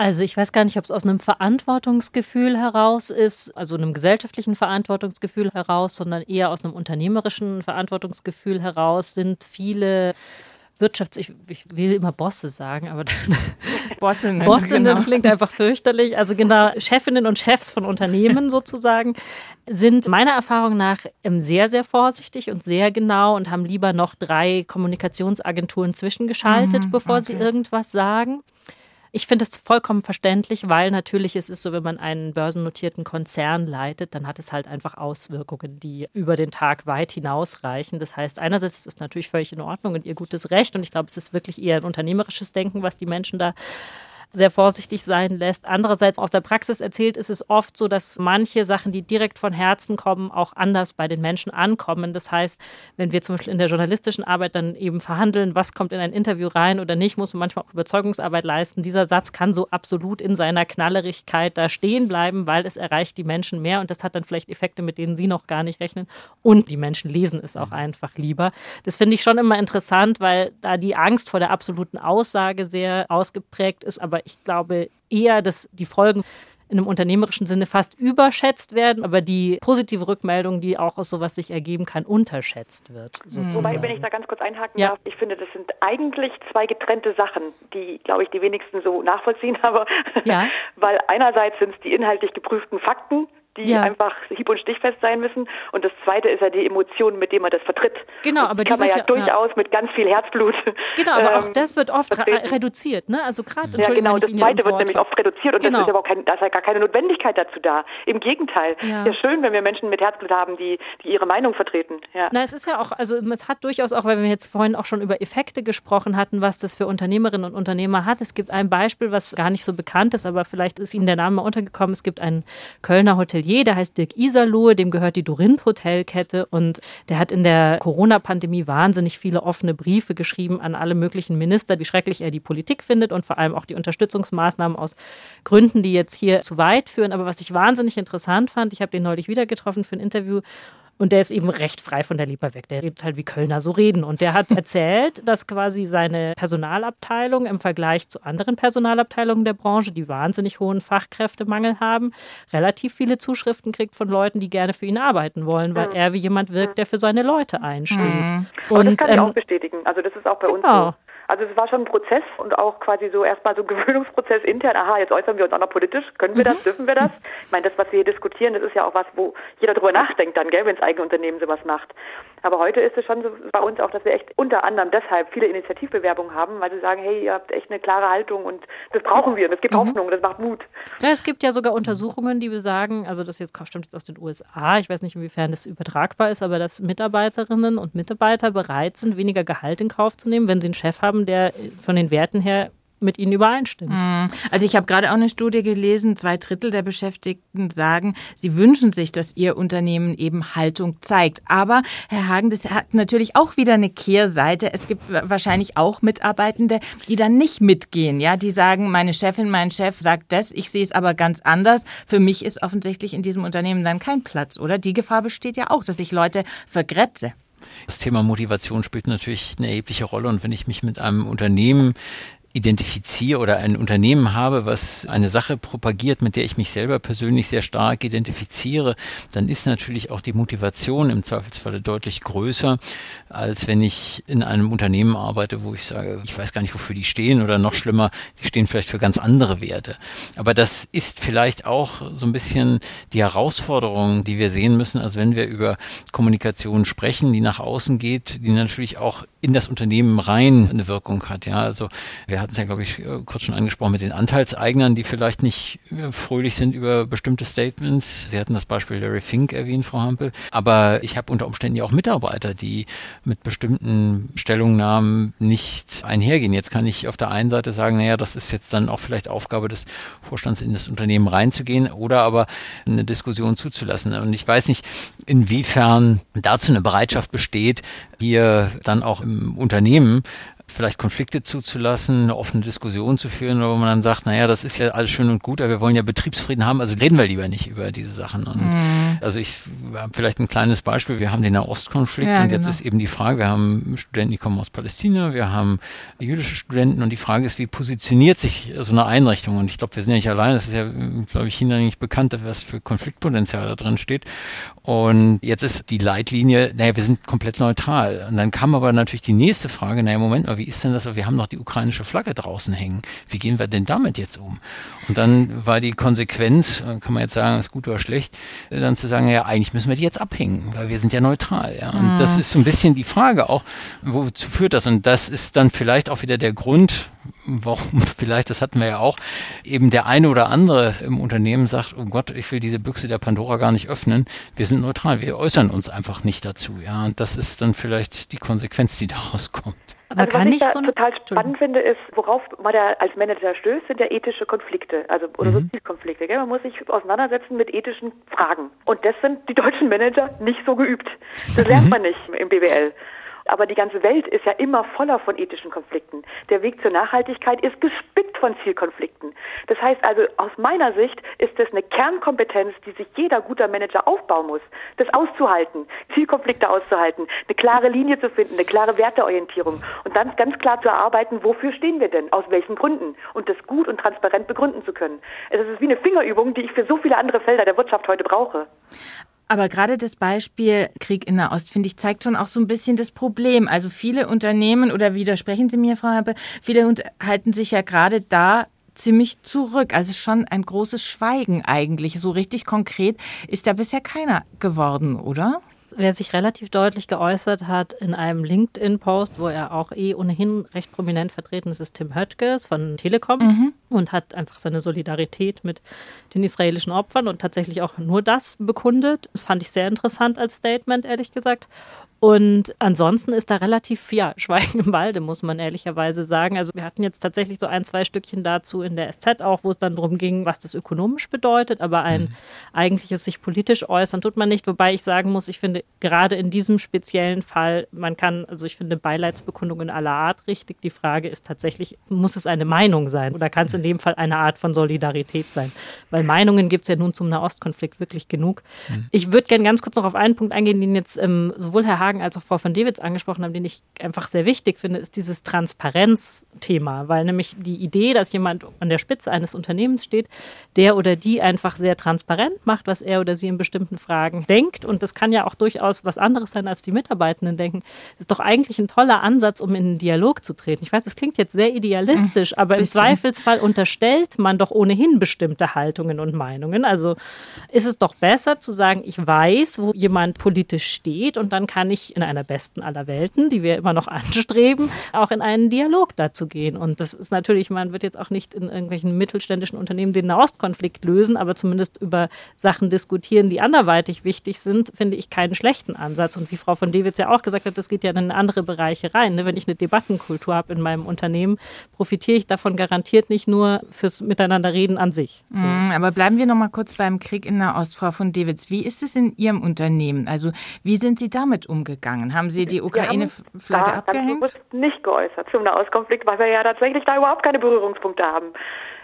Also ich weiß gar nicht, ob es aus einem Verantwortungsgefühl heraus ist, also einem gesellschaftlichen Verantwortungsgefühl heraus, sondern eher aus einem unternehmerischen Verantwortungsgefühl heraus sind viele Wirtschafts-, ich, ich, will immer Bosse sagen, aber Bossinnen, Bossinnen genau. klingt einfach fürchterlich. Also genau, Chefinnen und Chefs von Unternehmen sozusagen sind meiner Erfahrung nach ähm, sehr, sehr vorsichtig und sehr genau und haben lieber noch drei Kommunikationsagenturen zwischengeschaltet, mhm, bevor okay. sie irgendwas sagen. Ich finde es vollkommen verständlich, weil natürlich es ist so, wenn man einen börsennotierten Konzern leitet, dann hat es halt einfach Auswirkungen, die über den Tag weit hinausreichen. Das heißt, einerseits ist es natürlich völlig in Ordnung und ihr gutes Recht und ich glaube, es ist wirklich eher ein unternehmerisches Denken, was die Menschen da sehr vorsichtig sein lässt. Andererseits aus der Praxis erzählt ist es oft so, dass manche Sachen, die direkt von Herzen kommen, auch anders bei den Menschen ankommen. Das heißt, wenn wir zum Beispiel in der journalistischen Arbeit dann eben verhandeln, was kommt in ein Interview rein oder nicht, muss man manchmal auch Überzeugungsarbeit leisten. Dieser Satz kann so absolut in seiner Knallerigkeit da stehen bleiben, weil es erreicht die Menschen mehr und das hat dann vielleicht Effekte, mit denen sie noch gar nicht rechnen. Und die Menschen lesen es auch einfach lieber. Das finde ich schon immer interessant, weil da die Angst vor der absoluten Aussage sehr ausgeprägt ist, aber aber ich glaube eher, dass die Folgen in einem unternehmerischen Sinne fast überschätzt werden, aber die positive Rückmeldung, die auch aus sowas sich ergeben kann, unterschätzt wird. Mhm. Sozusagen. Wobei, wenn ich da ganz kurz einhaken ja. darf, ich finde, das sind eigentlich zwei getrennte Sachen, die, glaube ich, die wenigsten so nachvollziehen, aber ja. weil einerseits sind es die inhaltlich geprüften Fakten, die ja. einfach hieb- und stichfest sein müssen. Und das zweite ist ja die Emotion, mit dem man das vertritt. Genau, aber die kann man ja, ja durchaus mit ganz viel Herzblut. Genau, aber ähm, auch das wird oft reduziert, ne? Also gerade ja, genau, das zweite wird nämlich oft reduziert und genau. das ist aber auch kein, da ist ja gar keine Notwendigkeit dazu da. Im Gegenteil, ja. ja schön, wenn wir Menschen mit Herzblut haben, die, die ihre Meinung vertreten. Ja. Na, es ist ja auch, also es hat durchaus auch, weil wir jetzt vorhin auch schon über Effekte gesprochen hatten, was das für Unternehmerinnen und Unternehmer hat. Es gibt ein Beispiel, was gar nicht so bekannt ist, aber vielleicht ist Ihnen der Name mal untergekommen. Es gibt einen Kölner Hotelier, der heißt Dirk Iserlohe, dem gehört die Dorinth Hotelkette und der hat in der Corona-Pandemie wahnsinnig viele offene Briefe geschrieben an alle möglichen Minister, wie schrecklich er die Politik findet und vor allem auch die Unterstützungsmaßnahmen aus Gründen, die jetzt hier zu weit führen. Aber was ich wahnsinnig interessant fand, ich habe den neulich wieder getroffen für ein Interview und der ist eben recht frei von der Leber weg. Der redet halt wie Kölner so reden. Und der hat erzählt, dass quasi seine Personalabteilung im Vergleich zu anderen Personalabteilungen der Branche, die wahnsinnig hohen Fachkräftemangel haben, relativ viele Zuschriften kriegt von Leuten, die gerne für ihn arbeiten wollen, weil er wie jemand wirkt, der für seine Leute einsteht. Mhm. Und das kann ich ähm, auch bestätigen. Also das ist auch bei genau. uns so. Also es war schon ein Prozess und auch quasi so erstmal so ein Gewöhnungsprozess intern. Aha, jetzt äußern wir uns auch noch politisch. Können wir das? Mhm. Dürfen wir das? Ich meine, das, was wir hier diskutieren, das ist ja auch was, wo jeder drüber nachdenkt dann, gell, wenn das eigene Unternehmen sowas macht. Aber heute ist es schon so bei uns auch, dass wir echt unter anderem deshalb viele Initiativbewerbungen haben, weil sie sagen, hey, ihr habt echt eine klare Haltung und das brauchen wir und das gibt mhm. Hoffnung, das macht Mut. Ja, es gibt ja sogar Untersuchungen, die besagen, also das jetzt stimmt jetzt aus den USA, ich weiß nicht, inwiefern das übertragbar ist, aber dass Mitarbeiterinnen und Mitarbeiter bereit sind, weniger Gehalt in Kauf zu nehmen, wenn sie einen Chef haben, der von den Werten her mit ihnen übereinstimmt. Mhm. Also ich habe gerade auch eine Studie gelesen, zwei Drittel der Beschäftigten sagen, sie wünschen sich, dass ihr Unternehmen eben Haltung zeigt. Aber Herr Hagen, das hat natürlich auch wieder eine Kehrseite. Es gibt wahrscheinlich auch Mitarbeitende, die dann nicht mitgehen, ja, die sagen, meine Chefin, mein Chef sagt das, ich sehe es aber ganz anders. Für mich ist offensichtlich in diesem Unternehmen dann kein Platz, oder? Die Gefahr besteht ja auch, dass ich Leute vergrätze. Das Thema Motivation spielt natürlich eine erhebliche Rolle. Und wenn ich mich mit einem Unternehmen identifiziere oder ein Unternehmen habe, was eine Sache propagiert, mit der ich mich selber persönlich sehr stark identifiziere, dann ist natürlich auch die Motivation im Zweifelsfalle deutlich größer, als wenn ich in einem Unternehmen arbeite, wo ich sage, ich weiß gar nicht, wofür die stehen oder noch schlimmer, die stehen vielleicht für ganz andere Werte. Aber das ist vielleicht auch so ein bisschen die Herausforderung, die wir sehen müssen, also wenn wir über Kommunikation sprechen, die nach außen geht, die natürlich auch in das Unternehmen rein eine Wirkung hat. Ja, also wir hatten es ja, glaube ich, äh, kurz schon angesprochen mit den Anteilseignern, die vielleicht nicht äh, fröhlich sind über bestimmte Statements. Sie hatten das Beispiel Larry Fink erwähnt, Frau Hampel. Aber ich habe unter Umständen ja auch Mitarbeiter, die mit bestimmten Stellungnahmen nicht einhergehen. Jetzt kann ich auf der einen Seite sagen, naja, das ist jetzt dann auch vielleicht Aufgabe des Vorstands in das Unternehmen reinzugehen oder aber eine Diskussion zuzulassen. Und ich weiß nicht, inwiefern dazu eine Bereitschaft besteht, hier dann auch im Unternehmen vielleicht Konflikte zuzulassen, eine offene Diskussion zu führen, wo man dann sagt, naja, das ist ja alles schön und gut, aber wir wollen ja Betriebsfrieden haben, also reden wir lieber nicht über diese Sachen. Und mhm. Also ich habe vielleicht ein kleines Beispiel, wir haben den Nahostkonflikt ja, und jetzt genau. ist eben die Frage, wir haben Studenten, die kommen aus Palästina, wir haben jüdische Studenten und die Frage ist, wie positioniert sich so eine Einrichtung? Und ich glaube, wir sind ja nicht allein, das ist ja, glaube ich, nicht bekannt, was für Konfliktpotenzial da drin steht. Und jetzt ist die Leitlinie, naja, wir sind komplett neutral. Und dann kam aber natürlich die nächste Frage, naja, Moment mal, wie ist denn das? Wir haben noch die ukrainische Flagge draußen hängen. Wie gehen wir denn damit jetzt um? Und dann war die Konsequenz, kann man jetzt sagen, ist gut oder schlecht, dann zu sagen, ja, eigentlich müssen wir die jetzt abhängen, weil wir sind ja neutral. Ja? Und mhm. das ist so ein bisschen die Frage auch, wozu führt das? Und das ist dann vielleicht auch wieder der Grund, warum vielleicht, das hatten wir ja auch, eben der eine oder andere im Unternehmen sagt, oh Gott, ich will diese Büchse der Pandora gar nicht öffnen. Wir sind neutral, wir äußern uns einfach nicht dazu. Ja, und das ist dann vielleicht die Konsequenz, die daraus kommt. Aber also, kann was ich da so total spannend finde, ist, worauf man da als Manager stößt, sind ja ethische Konflikte, also oder mhm. Sozialkonflikte. Gell? Man muss sich auseinandersetzen mit ethischen Fragen. Und das sind die deutschen Manager nicht so geübt. Das lernt man nicht im BWL. Aber die ganze Welt ist ja immer voller von ethischen Konflikten. Der Weg zur Nachhaltigkeit ist gespickt von Zielkonflikten. Das heißt also, aus meiner Sicht ist es eine Kernkompetenz, die sich jeder guter Manager aufbauen muss, das auszuhalten, Zielkonflikte auszuhalten, eine klare Linie zu finden, eine klare Werteorientierung und dann ganz klar zu erarbeiten, wofür stehen wir denn, aus welchen Gründen und das gut und transparent begründen zu können. Es ist wie eine Fingerübung, die ich für so viele andere Felder der Wirtschaft heute brauche. Aber gerade das Beispiel Krieg in der Ost, finde ich, zeigt schon auch so ein bisschen das Problem. Also viele Unternehmen, oder widersprechen Sie mir, Frau Hampel, viele halten sich ja gerade da ziemlich zurück. Also schon ein großes Schweigen eigentlich. So richtig konkret ist da bisher keiner geworden, oder? wer sich relativ deutlich geäußert hat in einem LinkedIn-Post, wo er auch eh ohnehin recht prominent vertreten ist, ist Tim Höttges von Telekom mhm. Und hat einfach seine Solidarität mit den israelischen Opfern und tatsächlich auch nur das bekundet. Das fand ich sehr interessant als Statement, ehrlich gesagt. Und ansonsten ist da relativ, ja, Schweigen im Walde, muss man ehrlicherweise sagen. Also wir hatten jetzt tatsächlich so ein, zwei Stückchen dazu in der SZ auch, wo es dann darum ging, was das ökonomisch bedeutet, aber ein mhm. eigentliches sich politisch äußern tut man nicht. Wobei ich sagen muss, ich finde gerade in diesem speziellen Fall, man kann, also ich finde Beileidsbekundung in aller Art richtig. Die Frage ist tatsächlich, muss es eine Meinung sein oder kann es in dem Fall eine Art von Solidarität sein? Weil Meinungen gibt es ja nun zum Nahostkonflikt wirklich genug. Mhm. Ich würde gerne ganz kurz noch auf einen Punkt eingehen, den jetzt ähm, sowohl Herr Hagen als auch Frau von Dewitz angesprochen haben, den ich einfach sehr wichtig finde, ist dieses Transparenzthema, weil nämlich die Idee, dass jemand an der Spitze eines Unternehmens steht, der oder die einfach sehr transparent macht, was er oder sie in bestimmten Fragen denkt und das kann ja auch durchaus was anderes sein, als die Mitarbeitenden denken, ist doch eigentlich ein toller Ansatz, um in einen Dialog zu treten. Ich weiß, das klingt jetzt sehr idealistisch, hm, aber im Zweifelsfall unterstellt man doch ohnehin bestimmte Haltungen und Meinungen. Also ist es doch besser zu sagen, ich weiß, wo jemand politisch steht und dann kann ich in einer besten aller Welten, die wir immer noch anstreben, auch in einen Dialog dazu gehen. Und das ist natürlich, man wird jetzt auch nicht in irgendwelchen mittelständischen Unternehmen den Nahostkonflikt lösen, aber zumindest über Sachen diskutieren, die anderweitig wichtig sind, finde ich keinen schlechten Ansatz. Und wie Frau von Dewitz ja auch gesagt hat, das geht ja in andere Bereiche rein. Ne? Wenn ich eine Debattenkultur habe in meinem Unternehmen, profitiere ich davon garantiert nicht nur fürs Miteinanderreden an sich. So. Mm, aber bleiben wir noch mal kurz beim Krieg in der Ost, Frau von Dewitz. Wie ist es in Ihrem Unternehmen? Also wie sind Sie damit umgegangen? Haben Sie die Ukraine-Flagge abgehängt? Ganz bewusst nicht geäußert zum Nahostkonflikt, weil wir ja tatsächlich da überhaupt keine Berührungspunkte haben.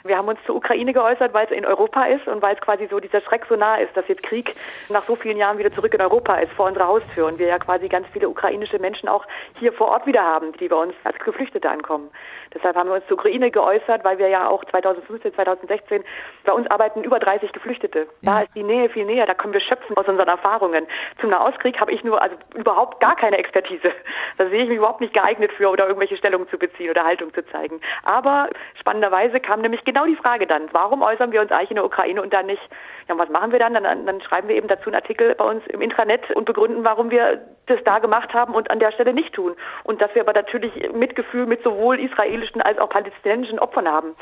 Wir haben uns zur Ukraine geäußert, weil es in Europa ist und weil es quasi so dieser Schreck so nah ist, dass jetzt Krieg nach so vielen Jahren wieder zurück in Europa ist, vor unserer Haustür und wir ja quasi ganz viele ukrainische Menschen auch hier vor Ort wieder haben, die bei uns als Geflüchtete ankommen. Deshalb haben wir uns zur Ukraine geäußert, weil wir ja auch 2015, 2016, bei uns arbeiten über 30 Geflüchtete. Da ist die Nähe viel näher, da können wir schöpfen aus unseren Erfahrungen. Zum Nahostkrieg habe ich nur, also überhaupt gar keine Expertise. Da sehe ich mich überhaupt nicht geeignet für oder irgendwelche Stellungen zu beziehen oder Haltung zu zeigen. Aber spannenderweise kam nämlich genau die Frage dann, warum äußern wir uns eigentlich in der Ukraine und dann nicht? Ja, was machen wir dann? dann? Dann schreiben wir eben dazu einen Artikel bei uns im Intranet und begründen, warum wir das da gemacht haben und an der Stelle nicht tun. Und dass wir aber natürlich Mitgefühl mit sowohl israelischen als auch palästinensischen Opfern haben.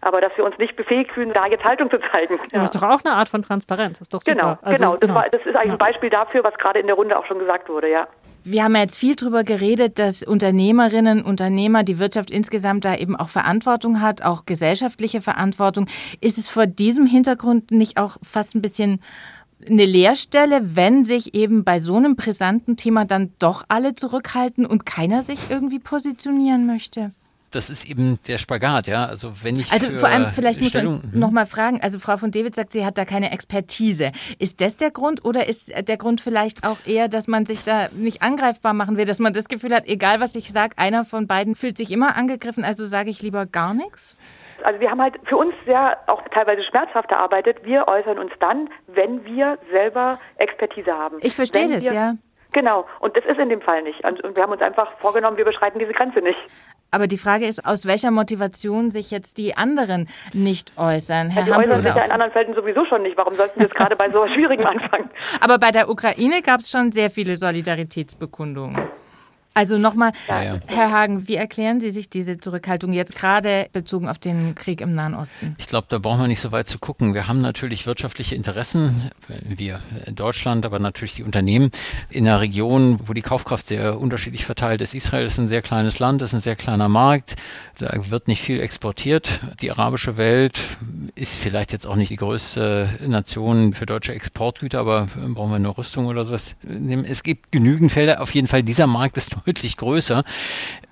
Aber dass wir uns nicht befähigt fühlen, da jetzt Haltung zu zeigen. Ja. Das ist doch auch eine Art von Transparenz. Das ist doch super. Genau, also, genau. Das, genau. War, das ist eigentlich ein Beispiel dafür, was gerade in der Runde auch schon gesagt wurde, ja. Wir haben ja jetzt viel darüber geredet, dass Unternehmerinnen, Unternehmer, die Wirtschaft insgesamt da eben auch Verantwortung hat, auch gesellschaftliche Verantwortung. Ist es vor diesem Hintergrund nicht auch fast ein bisschen eine Leerstelle, wenn sich eben bei so einem brisanten Thema dann doch alle zurückhalten und keiner sich irgendwie positionieren möchte? Das ist eben der Spagat, ja. Also wenn ich also vor allem vielleicht Stellung, muss man hm? noch mal fragen. Also Frau von David sagt, sie hat da keine Expertise. Ist das der Grund oder ist der Grund vielleicht auch eher, dass man sich da nicht angreifbar machen will, dass man das Gefühl hat, egal was ich sage, einer von beiden fühlt sich immer angegriffen, also sage ich lieber gar nichts? Also wir haben halt für uns sehr auch teilweise schmerzhaft erarbeitet. Wir äußern uns dann, wenn wir selber Expertise haben. Ich verstehe das, ja. Genau, und das ist in dem Fall nicht. Und wir haben uns einfach vorgenommen, wir überschreiten diese Grenze nicht. Aber die Frage ist, aus welcher Motivation sich jetzt die anderen nicht äußern? Herr ja, die äußern sich ja in anderen Felden sowieso schon nicht. Warum sollten wir jetzt gerade bei so schwierigem anfangen? Aber bei der Ukraine gab es schon sehr viele Solidaritätsbekundungen. Also nochmal, ja, ja. Herr Hagen, wie erklären Sie sich diese Zurückhaltung jetzt gerade bezogen auf den Krieg im Nahen Osten? Ich glaube, da brauchen wir nicht so weit zu gucken. Wir haben natürlich wirtschaftliche Interessen, wir in Deutschland, aber natürlich die Unternehmen in einer Region, wo die Kaufkraft sehr unterschiedlich verteilt ist. Israel ist ein sehr kleines Land, ist ein sehr kleiner Markt, da wird nicht viel exportiert. Die arabische Welt ist vielleicht jetzt auch nicht die größte Nation für deutsche Exportgüter, aber brauchen wir nur Rüstung oder sowas. Es gibt genügend Felder. Auf jeden Fall, dieser Markt ist deutlich größer.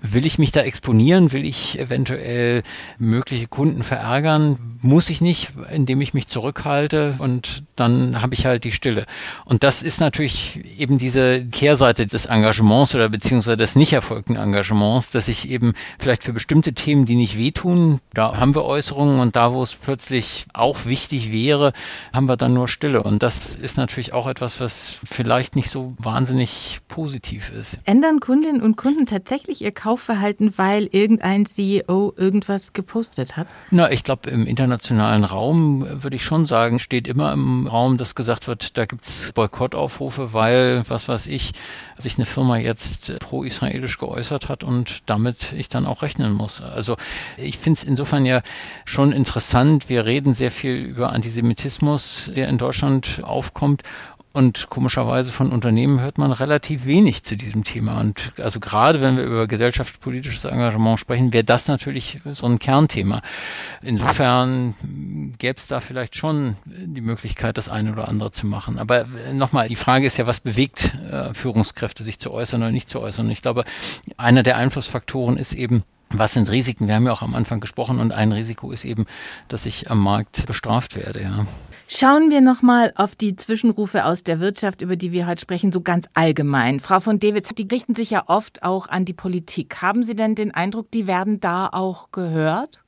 Will ich mich da exponieren? Will ich eventuell mögliche Kunden verärgern? Muss ich nicht, indem ich mich zurückhalte und dann habe ich halt die Stille. Und das ist natürlich eben diese Kehrseite des Engagements oder beziehungsweise des nicht erfolgten Engagements, dass ich eben vielleicht für bestimmte Themen, die nicht wehtun, da haben wir Äußerungen und da, wo es plötzlich auch wichtig wäre, haben wir dann nur Stille. Und das ist natürlich auch etwas, was vielleicht nicht so wahnsinnig positiv ist. Ändern Kunden Kundinnen und Kunden tatsächlich ihr Kaufverhalten, weil irgendein CEO irgendwas gepostet hat? Na, ich glaube, im internationalen Raum würde ich schon sagen, steht immer im Raum, dass gesagt wird, da gibt's Boykottaufrufe, weil, was weiß ich, sich eine Firma jetzt pro-israelisch geäußert hat und damit ich dann auch rechnen muss. Also ich finde es insofern ja schon interessant. Wir reden sehr viel über Antisemitismus, der in Deutschland aufkommt. Und komischerweise von Unternehmen hört man relativ wenig zu diesem Thema. Und also gerade wenn wir über gesellschaftspolitisches Engagement sprechen, wäre das natürlich so ein Kernthema. Insofern gäbe es da vielleicht schon die Möglichkeit, das eine oder andere zu machen. Aber nochmal, die Frage ist ja, was bewegt äh, Führungskräfte, sich zu äußern oder nicht zu äußern. Und ich glaube, einer der Einflussfaktoren ist eben, was sind Risiken? Wir haben ja auch am Anfang gesprochen und ein Risiko ist eben, dass ich am Markt bestraft werde. Ja. Schauen wir nochmal auf die Zwischenrufe aus der Wirtschaft, über die wir heute sprechen, so ganz allgemein. Frau von Dewitz, die richten sich ja oft auch an die Politik. Haben Sie denn den Eindruck, die werden da auch gehört?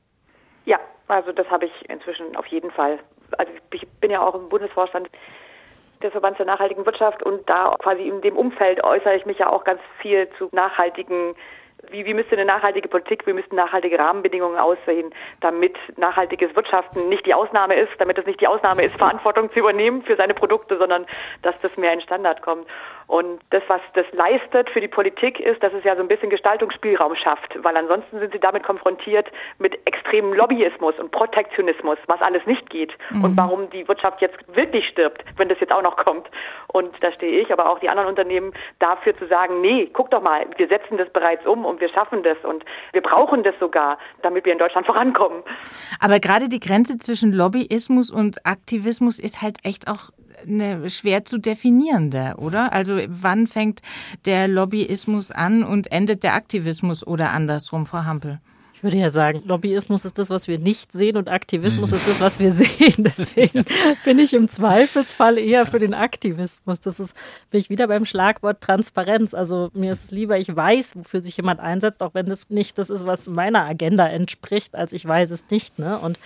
Ja, also das habe ich inzwischen auf jeden Fall. Also ich bin ja auch im Bundesvorstand des Verbands der nachhaltigen Wirtschaft und da quasi in dem Umfeld äußere ich mich ja auch ganz viel zu nachhaltigen wie, wie müsste eine nachhaltige Politik, wie müssten nachhaltige Rahmenbedingungen aussehen, damit nachhaltiges Wirtschaften nicht die Ausnahme ist, damit es nicht die Ausnahme ist, Verantwortung zu übernehmen für seine Produkte, sondern dass das mehr in Standard kommt. Und das, was das leistet für die Politik, ist, dass es ja so ein bisschen Gestaltungsspielraum schafft, weil ansonsten sind sie damit konfrontiert mit extremem Lobbyismus und Protektionismus, was alles nicht geht mhm. und warum die Wirtschaft jetzt wirklich stirbt, wenn das jetzt auch noch kommt. Und da stehe ich, aber auch die anderen Unternehmen dafür zu sagen, nee, guck doch mal, wir setzen das bereits um und wir schaffen das und wir brauchen das sogar, damit wir in Deutschland vorankommen. Aber gerade die Grenze zwischen Lobbyismus und Aktivismus ist halt echt auch eine schwer zu definierende, oder? Also wann fängt der Lobbyismus an und endet der Aktivismus oder andersrum, Frau Hampel? Ich würde ja sagen, Lobbyismus ist das, was wir nicht sehen und Aktivismus mhm. ist das, was wir sehen. Deswegen bin ich im Zweifelsfall eher für den Aktivismus. Das ist, bin ich wieder beim Schlagwort Transparenz. Also mir ist es lieber, ich weiß, wofür sich jemand einsetzt, auch wenn das nicht das ist, was meiner Agenda entspricht, als ich weiß es nicht. Ne? Und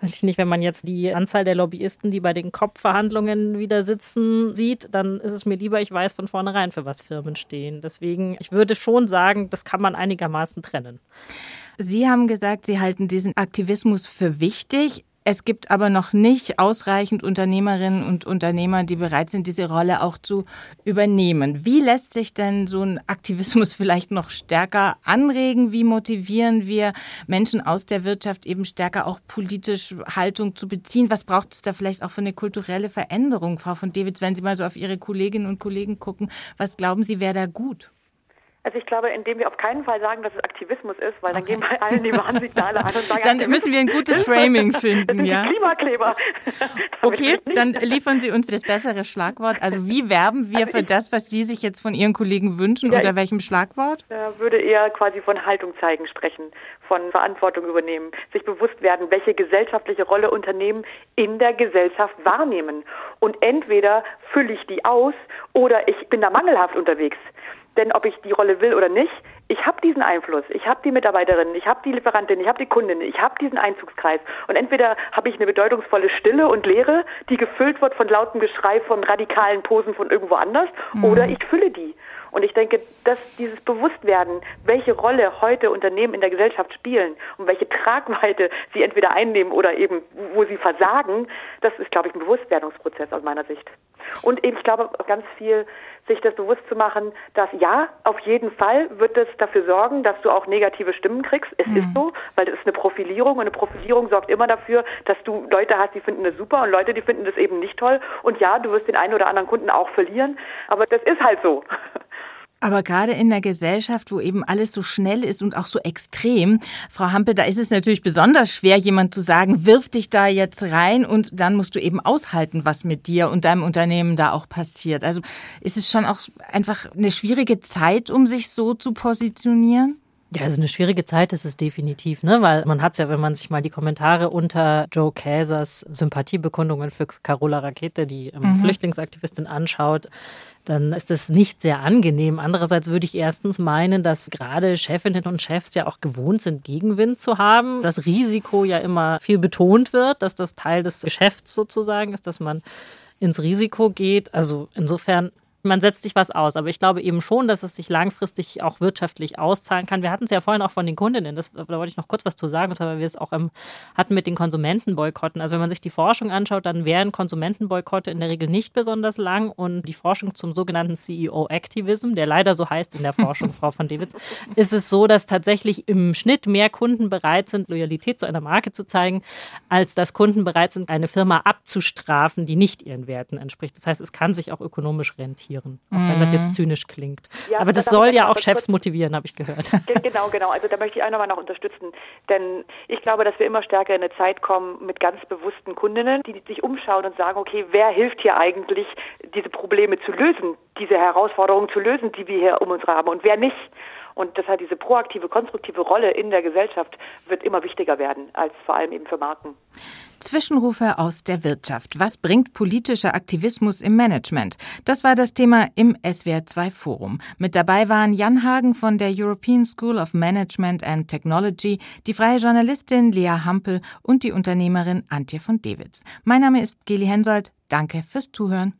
weiß ich nicht, wenn man jetzt die Anzahl der Lobbyisten, die bei den COP-Verhandlungen wieder sitzen, sieht, dann ist es mir lieber, ich weiß von vornherein, für was Firmen stehen. Deswegen, ich würde schon sagen, das kann man einigermaßen trennen. Sie haben gesagt, Sie halten diesen Aktivismus für wichtig. Es gibt aber noch nicht ausreichend Unternehmerinnen und Unternehmer, die bereit sind, diese Rolle auch zu übernehmen. Wie lässt sich denn so ein Aktivismus vielleicht noch stärker anregen? Wie motivieren wir Menschen aus der Wirtschaft eben stärker auch politisch Haltung zu beziehen? Was braucht es da vielleicht auch für eine kulturelle Veränderung, Frau von Davids, wenn Sie mal so auf Ihre Kolleginnen und Kollegen gucken? Was glauben Sie, wäre da gut? Also ich glaube, indem wir auf keinen Fall sagen, dass es Aktivismus ist, weil dann gehen bei allen die Warnsignale an und sagen, dann müssen wir ein gutes Framing finden, ja. Klimakleber. okay, dann liefern Sie uns das bessere Schlagwort. Also wie werben wir also für das, was Sie sich jetzt von Ihren Kollegen wünschen? Ja, unter welchem Schlagwort? Ich würde eher quasi von Haltung zeigen sprechen, von Verantwortung übernehmen, sich bewusst werden, welche gesellschaftliche Rolle Unternehmen in der Gesellschaft wahrnehmen. Und entweder fülle ich die aus oder ich bin da mangelhaft unterwegs. Denn ob ich die Rolle will oder nicht, ich habe diesen Einfluss. Ich habe die Mitarbeiterin, ich habe die Lieferantin, ich habe die Kundin, ich habe diesen Einzugskreis. Und entweder habe ich eine bedeutungsvolle Stille und Leere, die gefüllt wird von lautem Geschrei von radikalen Posen von irgendwo anders, mhm. oder ich fülle die. Und ich denke, dass dieses Bewusstwerden, welche Rolle heute Unternehmen in der Gesellschaft spielen und welche Tragweite sie entweder einnehmen oder eben wo sie versagen, das ist, glaube ich, ein Bewusstwerdungsprozess aus meiner Sicht. Und eben, ich glaube, ganz viel sich das bewusst zu machen, dass ja, auf jeden Fall wird es dafür sorgen, dass du auch negative Stimmen kriegst. Es mhm. ist so, weil das ist eine Profilierung und eine Profilierung sorgt immer dafür, dass du Leute hast, die finden das super und Leute, die finden das eben nicht toll. Und ja, du wirst den einen oder anderen Kunden auch verlieren, aber das ist halt so. Aber gerade in der Gesellschaft, wo eben alles so schnell ist und auch so extrem, Frau Hampel, da ist es natürlich besonders schwer, jemand zu sagen, wirf dich da jetzt rein und dann musst du eben aushalten, was mit dir und deinem Unternehmen da auch passiert. Also ist es schon auch einfach eine schwierige Zeit, um sich so zu positionieren? Ja, also eine schwierige Zeit ist es definitiv, ne? Weil man hat es ja, wenn man sich mal die Kommentare unter Joe Käsers Sympathiebekundungen für Carola Rakete, die ähm, mhm. Flüchtlingsaktivistin, anschaut, dann ist das nicht sehr angenehm. Andererseits würde ich erstens meinen, dass gerade Chefinnen und Chefs ja auch gewohnt sind, Gegenwind zu haben. Das Risiko ja immer viel betont wird, dass das Teil des Geschäfts sozusagen ist, dass man ins Risiko geht. Also insofern man setzt sich was aus. Aber ich glaube eben schon, dass es sich langfristig auch wirtschaftlich auszahlen kann. Wir hatten es ja vorhin auch von den Kundinnen, das, da wollte ich noch kurz was zu sagen, weil wir es auch ähm, hatten mit den Konsumentenboykotten. Also wenn man sich die Forschung anschaut, dann wären Konsumentenboykotte in der Regel nicht besonders lang und die Forschung zum sogenannten CEO-Activism, der leider so heißt in der Forschung, Frau von Dewitz, ist es so, dass tatsächlich im Schnitt mehr Kunden bereit sind, Loyalität zu einer Marke zu zeigen, als dass Kunden bereit sind, eine Firma abzustrafen, die nicht ihren Werten entspricht. Das heißt, es kann sich auch ökonomisch rentieren, auch wenn das jetzt mhm. zynisch klingt. Ja, Aber das, das soll ja auch Chefs motivieren, habe ich gehört. Genau, genau. Also da möchte ich auch nochmal noch unterstützen. Denn ich glaube, dass wir immer stärker in eine Zeit kommen mit ganz bewussten Kundinnen, die sich umschauen und sagen, okay, wer hilft hier eigentlich, diese Probleme zu lösen, diese Herausforderungen zu lösen, die wir hier um uns haben und wer nicht. Und deshalb diese proaktive, konstruktive Rolle in der Gesellschaft wird immer wichtiger werden, als vor allem eben für Marken. Zwischenrufe aus der Wirtschaft. Was bringt politischer Aktivismus im Management? Das war das Thema im SWR2 Forum. Mit dabei waren Jan Hagen von der European School of Management and Technology, die freie Journalistin Lea Hampel und die Unternehmerin Antje von Dewitz. Mein Name ist Geli Hensoldt. Danke fürs Zuhören.